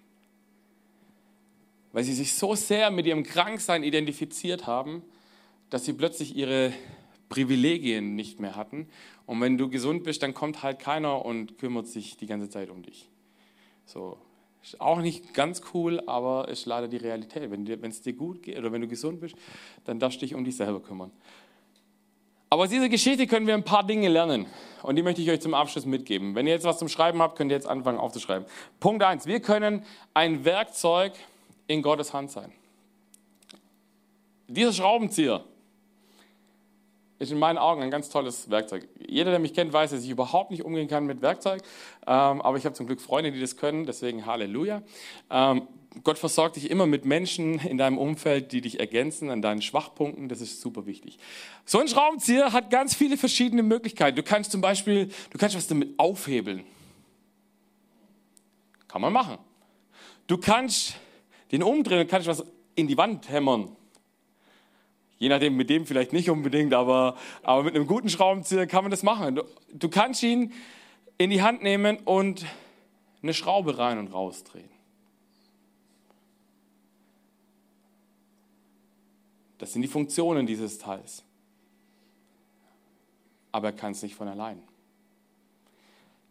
Weil sie sich so sehr mit ihrem Kranksein identifiziert haben, dass sie plötzlich ihre Privilegien nicht mehr hatten. Und wenn du gesund bist, dann kommt halt keiner und kümmert sich die ganze Zeit um dich. So, ist auch nicht ganz cool, aber ist leider die Realität. Wenn es dir gut geht oder wenn du gesund bist, dann darfst du dich um dich selber kümmern. Aber aus dieser Geschichte können wir ein paar Dinge lernen. Und die möchte ich euch zum Abschluss mitgeben. Wenn ihr jetzt was zum Schreiben habt, könnt ihr jetzt anfangen aufzuschreiben. Punkt eins: Wir können ein Werkzeug in Gottes Hand sein. Dieser Schraubenzieher ist in meinen Augen ein ganz tolles Werkzeug. Jeder, der mich kennt, weiß, dass ich überhaupt nicht umgehen kann mit Werkzeug. Ähm, aber ich habe zum Glück Freunde, die das können. Deswegen Halleluja. Gott versorgt dich immer mit Menschen in deinem Umfeld, die dich ergänzen an deinen Schwachpunkten. Das ist super wichtig. So ein Schraubenzieher hat ganz viele verschiedene Möglichkeiten. Du kannst zum Beispiel, du kannst was damit aufhebeln. Kann man machen. Du kannst den umdrehen kannst was in die Wand hämmern. Je nachdem, mit dem vielleicht nicht unbedingt, aber, aber mit einem guten Schraubenzieher kann man das machen. Du, du kannst ihn in die Hand nehmen und eine Schraube rein und rausdrehen. Das sind die Funktionen dieses Teils. Aber er kann es nicht von allein.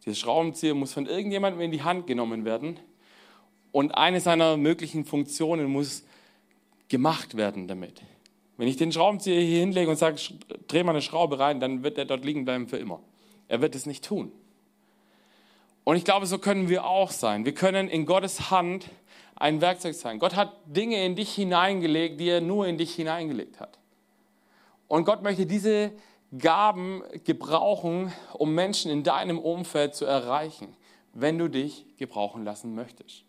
Dieser Schraubenzieher muss von irgendjemandem in die Hand genommen werden und eine seiner möglichen Funktionen muss gemacht werden damit. Wenn ich den Schraubenzieher hier hinlege und sage, dreh mal eine Schraube rein, dann wird er dort liegen bleiben für immer. Er wird es nicht tun. Und ich glaube, so können wir auch sein. Wir können in Gottes Hand ein Werkzeug sein. Gott hat Dinge in dich hineingelegt, die er nur in dich hineingelegt hat. Und Gott möchte diese Gaben gebrauchen, um Menschen in deinem Umfeld zu erreichen, wenn du dich gebrauchen lassen möchtest.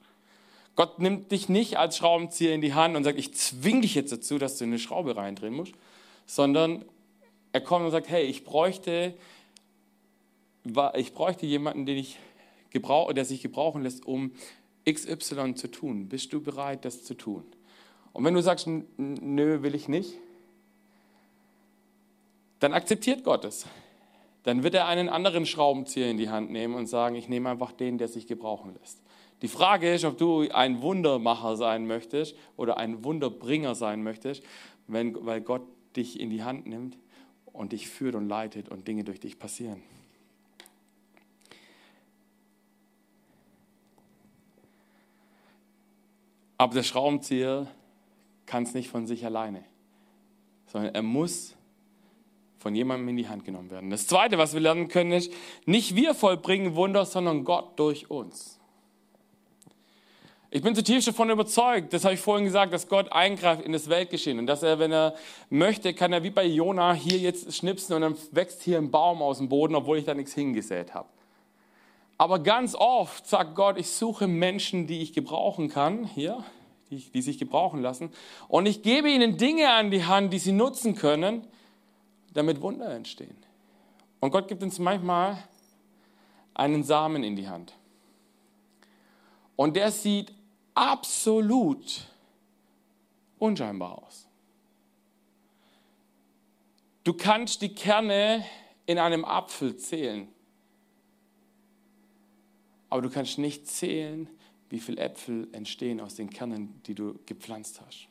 Gott nimmt dich nicht als Schraubenzieher in die Hand und sagt, ich zwinge dich jetzt dazu, dass du eine Schraube reindrehen musst, sondern er kommt und sagt, hey, ich bräuchte, ich bräuchte jemanden, den ich gebrauch, der sich gebrauchen lässt, um XY zu tun. Bist du bereit, das zu tun? Und wenn du sagst, nö, will ich nicht, dann akzeptiert Gott es. Dann wird er einen anderen Schraubenzieher in die Hand nehmen und sagen, ich nehme einfach den, der sich gebrauchen lässt. Die Frage ist, ob du ein Wundermacher sein möchtest oder ein Wunderbringer sein möchtest, wenn, weil Gott dich in die Hand nimmt und dich führt und leitet und Dinge durch dich passieren. Aber der Schraubenzieher kann es nicht von sich alleine, sondern er muss von jemandem in die Hand genommen werden. Das Zweite, was wir lernen können, ist, nicht wir vollbringen Wunder, sondern Gott durch uns. Ich bin zutiefst davon überzeugt, das habe ich vorhin gesagt, dass Gott eingreift in das Weltgeschehen und dass er, wenn er möchte, kann er wie bei Jona hier jetzt schnipsen und dann wächst hier ein Baum aus dem Boden, obwohl ich da nichts hingesät habe. Aber ganz oft sagt Gott, ich suche Menschen, die ich gebrauchen kann, hier, die, die sich gebrauchen lassen, und ich gebe ihnen Dinge an die Hand, die sie nutzen können, damit Wunder entstehen. Und Gott gibt uns manchmal einen Samen in die Hand. Und der sieht absolut unscheinbar aus. Du kannst die Kerne in einem Apfel zählen, aber du kannst nicht zählen, wie viele Äpfel entstehen aus den Kernen, die du gepflanzt hast.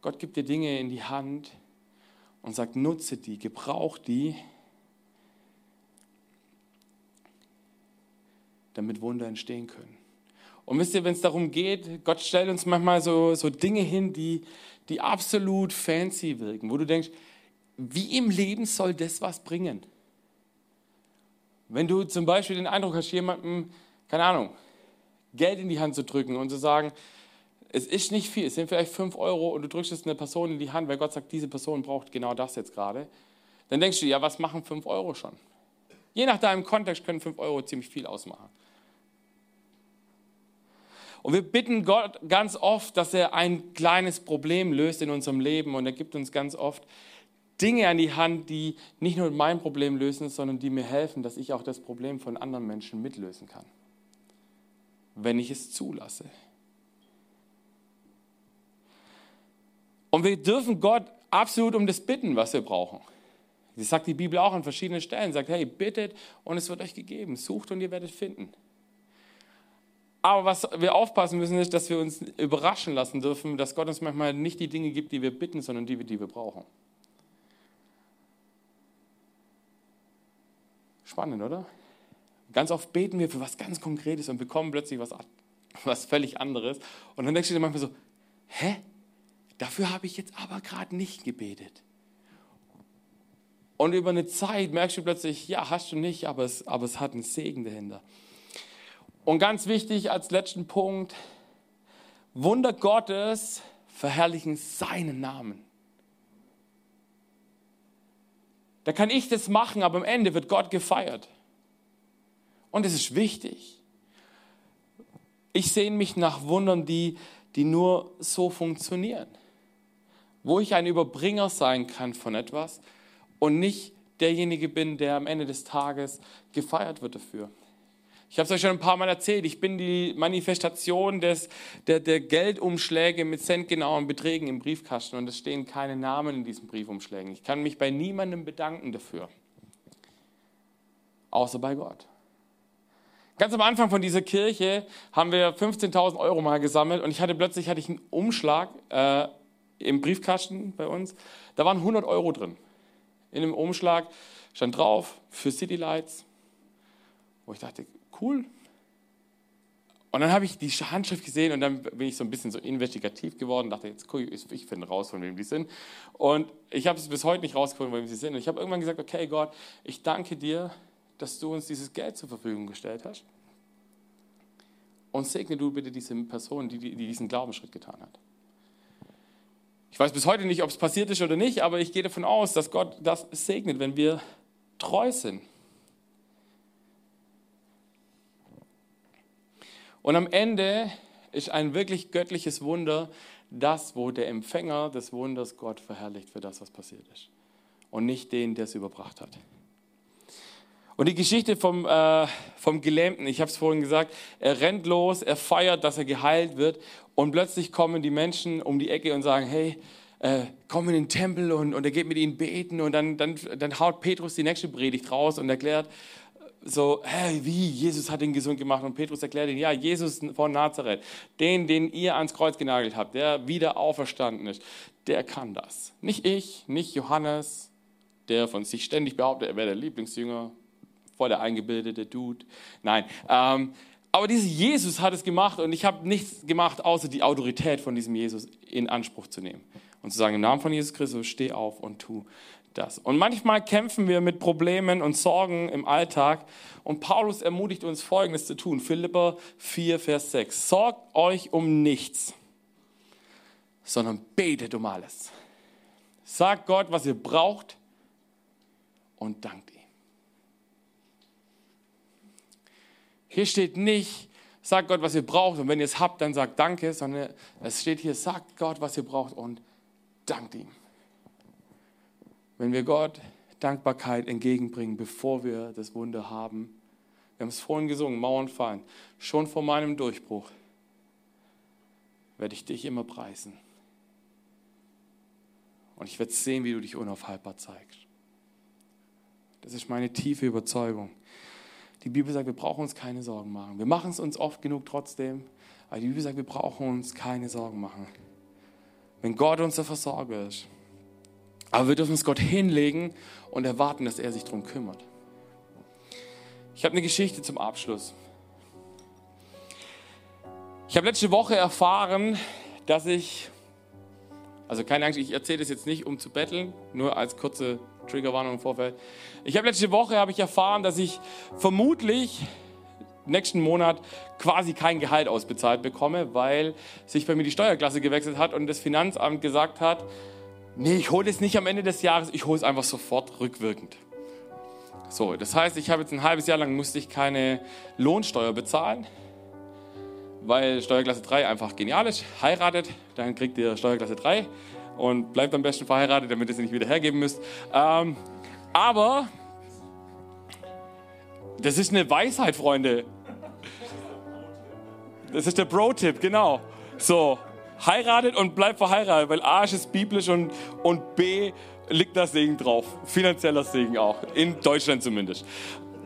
Gott gibt dir Dinge in die Hand und sagt, nutze die, gebrauch die, damit Wunder entstehen können. Und wisst ihr, wenn es darum geht, Gott stellt uns manchmal so, so Dinge hin, die, die absolut fancy wirken, wo du denkst, wie im Leben soll das was bringen? Wenn du zum Beispiel den Eindruck hast, jemandem, keine Ahnung, Geld in die Hand zu drücken und zu sagen, es ist nicht viel, es sind vielleicht fünf Euro und du drückst es einer Person in die Hand, weil Gott sagt, diese Person braucht genau das jetzt gerade, dann denkst du, ja, was machen fünf Euro schon? Je nach deinem Kontext können fünf Euro ziemlich viel ausmachen. Und wir bitten Gott ganz oft, dass er ein kleines Problem löst in unserem Leben. Und er gibt uns ganz oft Dinge an die Hand, die nicht nur mein Problem lösen, sondern die mir helfen, dass ich auch das Problem von anderen Menschen mitlösen kann. Wenn ich es zulasse. Und wir dürfen Gott absolut um das bitten, was wir brauchen. Das sagt die Bibel auch an verschiedenen Stellen. Sagt, hey, bittet und es wird euch gegeben. Sucht und ihr werdet finden. Aber was wir aufpassen müssen, ist, dass wir uns überraschen lassen dürfen, dass Gott uns manchmal nicht die Dinge gibt, die wir bitten, sondern die, die wir brauchen. Spannend, oder? Ganz oft beten wir für was ganz Konkretes und bekommen plötzlich was, was völlig anderes. Und dann denkst du dir manchmal so, hä? Dafür habe ich jetzt aber gerade nicht gebetet. Und über eine Zeit merkst du plötzlich, ja, hast du nicht, aber es, aber es hat einen Segen dahinter. Und ganz wichtig als letzten Punkt, Wunder Gottes verherrlichen seinen Namen. Da kann ich das machen, aber am Ende wird Gott gefeiert. Und es ist wichtig. Ich sehne mich nach Wundern, die, die nur so funktionieren. Wo ich ein Überbringer sein kann von etwas und nicht derjenige bin, der am Ende des Tages gefeiert wird dafür. Ich habe es euch schon ein paar Mal erzählt. Ich bin die Manifestation des, der, der Geldumschläge mit centgenauen Beträgen im Briefkasten und es stehen keine Namen in diesen Briefumschlägen. Ich kann mich bei niemandem bedanken dafür. Außer bei Gott. Ganz am Anfang von dieser Kirche haben wir 15.000 Euro mal gesammelt und ich hatte plötzlich hatte ich einen Umschlag äh, im Briefkasten bei uns. Da waren 100 Euro drin. In dem Umschlag stand drauf für City Lights, wo ich dachte, cool. Und dann habe ich die Handschrift gesehen und dann bin ich so ein bisschen so investigativ geworden, dachte, jetzt gucke ich, ich finde raus, von wem die sind. Und ich habe es bis heute nicht rausgefunden, von wem sie sind. Und ich habe irgendwann gesagt, okay Gott, ich danke dir, dass du uns dieses Geld zur Verfügung gestellt hast. Und segne du bitte diese Person, die, die diesen Glaubensschritt getan hat. Ich weiß bis heute nicht, ob es passiert ist oder nicht, aber ich gehe davon aus, dass Gott das segnet, wenn wir treu sind. Und am Ende ist ein wirklich göttliches Wunder das, wo der Empfänger des Wunders Gott verherrlicht für das, was passiert ist. Und nicht den, der es überbracht hat. Und die Geschichte vom, äh, vom Gelähmten, ich habe es vorhin gesagt, er rennt los, er feiert, dass er geheilt wird und plötzlich kommen die Menschen um die Ecke und sagen, hey, äh, komm in den Tempel und, und er geht mit ihnen beten und dann, dann, dann haut Petrus die nächste Predigt raus und erklärt, so, hey, wie, Jesus hat ihn gesund gemacht. Und Petrus erklärt ihn, ja, Jesus von Nazareth, den, den ihr ans Kreuz genagelt habt, der wieder auferstanden ist, der kann das. Nicht ich, nicht Johannes, der von sich ständig behauptet, er wäre der Lieblingsjünger, voll der eingebildete Dude. Nein, ähm, aber dieser Jesus hat es gemacht und ich habe nichts gemacht, außer die Autorität von diesem Jesus in Anspruch zu nehmen und zu sagen, im Namen von Jesus Christus, steh auf und tu das. Und manchmal kämpfen wir mit Problemen und Sorgen im Alltag. Und Paulus ermutigt uns, Folgendes zu tun. Philipper 4, Vers 6. Sorgt euch um nichts, sondern betet um alles. Sagt Gott, was ihr braucht und dankt ihm. Hier steht nicht, sagt Gott, was ihr braucht und wenn ihr es habt, dann sagt Danke, sondern es steht hier, sagt Gott, was ihr braucht und dankt ihm. Wenn wir Gott Dankbarkeit entgegenbringen, bevor wir das Wunder haben, wir haben es vorhin gesungen, Mauern fallen, schon vor meinem Durchbruch werde ich dich immer preisen. Und ich werde sehen, wie du dich unaufhaltbar zeigst. Das ist meine tiefe Überzeugung. Die Bibel sagt, wir brauchen uns keine Sorgen machen. Wir machen es uns oft genug trotzdem, aber die Bibel sagt, wir brauchen uns keine Sorgen machen. Wenn Gott unser Versorger ist. Aber wir dürfen uns Gott hinlegen und erwarten, dass er sich darum kümmert. Ich habe eine Geschichte zum Abschluss. Ich habe letzte Woche erfahren, dass ich, also keine Angst, ich erzähle das jetzt nicht, um zu betteln, nur als kurze Triggerwarnung im Vorfeld. Ich habe letzte Woche habe ich erfahren, dass ich vermutlich nächsten Monat quasi kein Gehalt ausbezahlt bekomme, weil sich bei mir die Steuerklasse gewechselt hat und das Finanzamt gesagt hat, nee, ich hole es nicht am Ende des Jahres, ich hole es einfach sofort rückwirkend. So, das heißt, ich habe jetzt ein halbes Jahr lang musste ich keine Lohnsteuer bezahlen, weil Steuerklasse 3 einfach genial ist. Heiratet, dann kriegt ihr Steuerklasse 3 und bleibt am besten verheiratet, damit ihr sie nicht wieder hergeben müsst. Ähm, aber das ist eine Weisheit, Freunde. Das ist der Bro-Tipp, genau. So, heiratet und bleibt verheiratet, weil A ist biblisch und, und B liegt das Segen drauf. Finanzieller Segen auch. In Deutschland zumindest.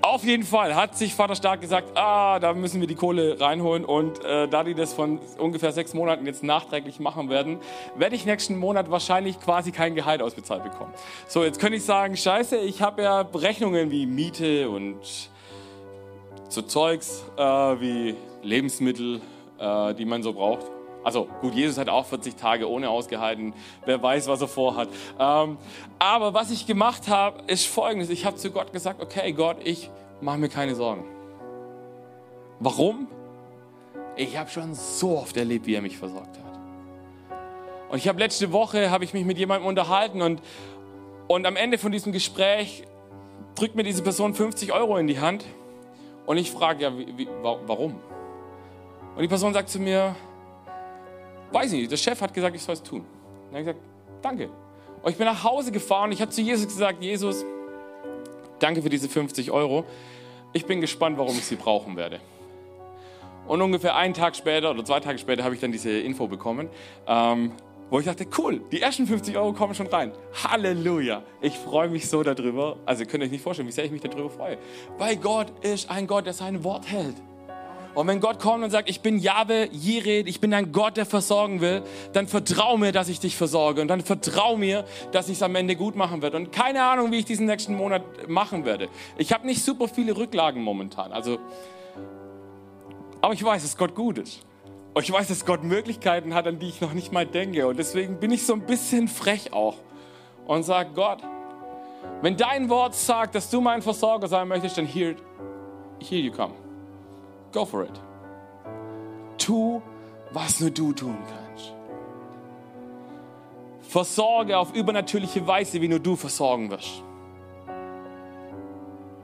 Auf jeden Fall hat sich Vater Stark gesagt, ah, da müssen wir die Kohle reinholen. Und äh, da die das von ungefähr sechs Monaten jetzt nachträglich machen werden, werde ich nächsten Monat wahrscheinlich quasi kein Gehalt ausbezahlt bekommen. So, jetzt könnte ich sagen, scheiße, ich habe ja Berechnungen wie Miete und so Zeugs äh, wie Lebensmittel, äh, die man so braucht. Also gut, Jesus hat auch 40 Tage ohne ausgehalten. Wer weiß, was er vorhat. Ähm, aber was ich gemacht habe, ist folgendes. Ich habe zu Gott gesagt, okay Gott, ich mache mir keine Sorgen. Warum? Ich habe schon so oft erlebt, wie er mich versorgt hat. Und ich habe letzte Woche, habe ich mich mit jemandem unterhalten und, und am Ende von diesem Gespräch drückt mir diese Person 50 Euro in die Hand und ich frage, ja, wie, wie, warum? Und die Person sagt zu mir, weiß ich nicht, der Chef hat gesagt, ich soll es tun. Dann habe ich gesagt, danke. Und ich bin nach Hause gefahren und ich habe zu Jesus gesagt, Jesus, danke für diese 50 Euro. Ich bin gespannt, warum ich sie brauchen werde. Und ungefähr einen Tag später oder zwei Tage später habe ich dann diese Info bekommen, ähm, wo ich dachte, cool, die ersten 50 Euro kommen schon rein. Halleluja. Ich freue mich so darüber. Also ihr könnt euch nicht vorstellen, wie sehr ich mich darüber freue. Weil Gott ist ein Gott, der sein Wort hält. Und wenn Gott kommt und sagt, ich bin Jahwe, Jired, ich bin ein Gott, der versorgen will, dann vertrau mir, dass ich dich versorge. Und dann vertrau mir, dass ich es am Ende gut machen werde. Und keine Ahnung, wie ich diesen nächsten Monat machen werde. Ich habe nicht super viele Rücklagen momentan. Also, aber ich weiß, dass Gott gut ist. Und ich weiß, dass Gott Möglichkeiten hat, an die ich noch nicht mal denke. Und deswegen bin ich so ein bisschen frech auch und sage, Gott, wenn dein Wort sagt, dass du mein Versorger sein möchtest, dann here, here you come. Go for it. Tu, was nur du tun kannst. Versorge auf übernatürliche Weise, wie nur du versorgen wirst.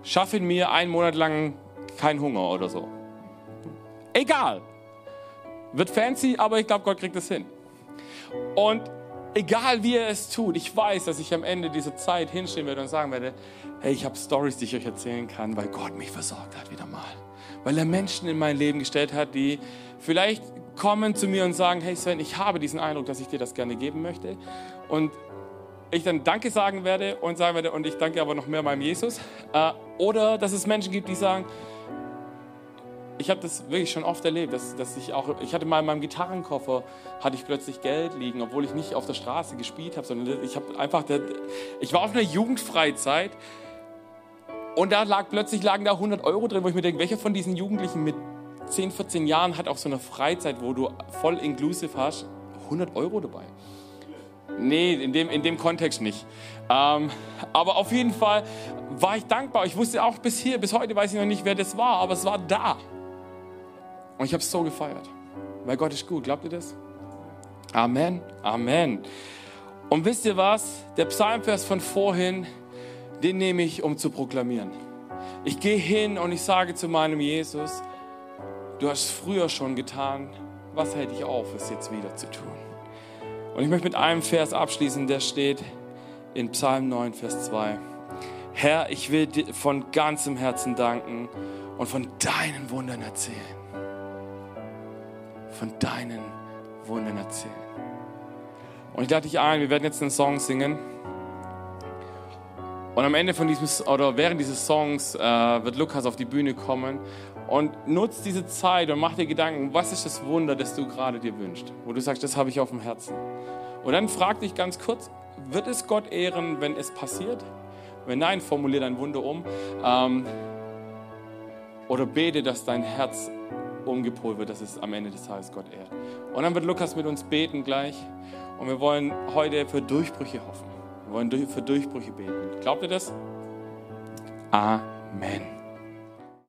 Schaff in mir einen Monat lang keinen Hunger oder so. Egal. Wird fancy, aber ich glaube, Gott kriegt es hin. Und egal wie er es tut, ich weiß, dass ich am Ende dieser Zeit hinstehen werde und sagen werde, hey, ich habe Stories, die ich euch erzählen kann, weil Gott mich versorgt hat wieder mal weil er Menschen in mein Leben gestellt hat, die vielleicht kommen zu mir und sagen, hey Sven, ich habe diesen Eindruck, dass ich dir das gerne geben möchte. Und ich dann Danke sagen werde und sagen werde, und ich danke aber noch mehr meinem Jesus. Äh, oder dass es Menschen gibt, die sagen, ich habe das wirklich schon oft erlebt, dass, dass ich auch, ich hatte mal in meinem Gitarrenkoffer, hatte ich plötzlich Geld liegen, obwohl ich nicht auf der Straße gespielt habe, sondern ich habe einfach, ich war auf einer Jugendfreizeit und da lag plötzlich lagen da 100 Euro drin, wo ich mir denke, welcher von diesen Jugendlichen mit 10, 14 Jahren hat auf so einer Freizeit, wo du voll inclusive hast, 100 Euro dabei? Nee, in dem, in dem Kontext nicht. Ähm, aber auf jeden Fall war ich dankbar. Ich wusste auch bis hier, bis heute weiß ich noch nicht, wer das war, aber es war da. Und ich habe es so gefeiert. Weil Gott ist gut, glaubt ihr das? Amen, Amen. Und wisst ihr was? Der Psalmvers von vorhin, den nehme ich, um zu proklamieren. Ich gehe hin und ich sage zu meinem Jesus, du hast früher schon getan, was hält dich auf, es jetzt wieder zu tun? Und ich möchte mit einem Vers abschließen, der steht in Psalm 9, Vers 2. Herr, ich will dir von ganzem Herzen danken und von deinen Wundern erzählen. Von deinen Wundern erzählen. Und ich lade dich ein, wir werden jetzt einen Song singen. Und am Ende von diesem, oder während dieses Songs äh, wird Lukas auf die Bühne kommen und nutzt diese Zeit und mach dir Gedanken, was ist das Wunder, das du gerade dir wünschst, wo du sagst, das habe ich auf dem Herzen. Und dann frag dich ganz kurz, wird es Gott ehren, wenn es passiert? Wenn nein, formulier dein Wunder um. Ähm, oder bete, dass dein Herz umgepolt wird, dass es am Ende des Tages Gott ehrt. Und dann wird Lukas mit uns beten gleich. Und wir wollen heute für Durchbrüche hoffen. Wir wollen für Durchbrüche beten. Glaubt ihr das? Amen.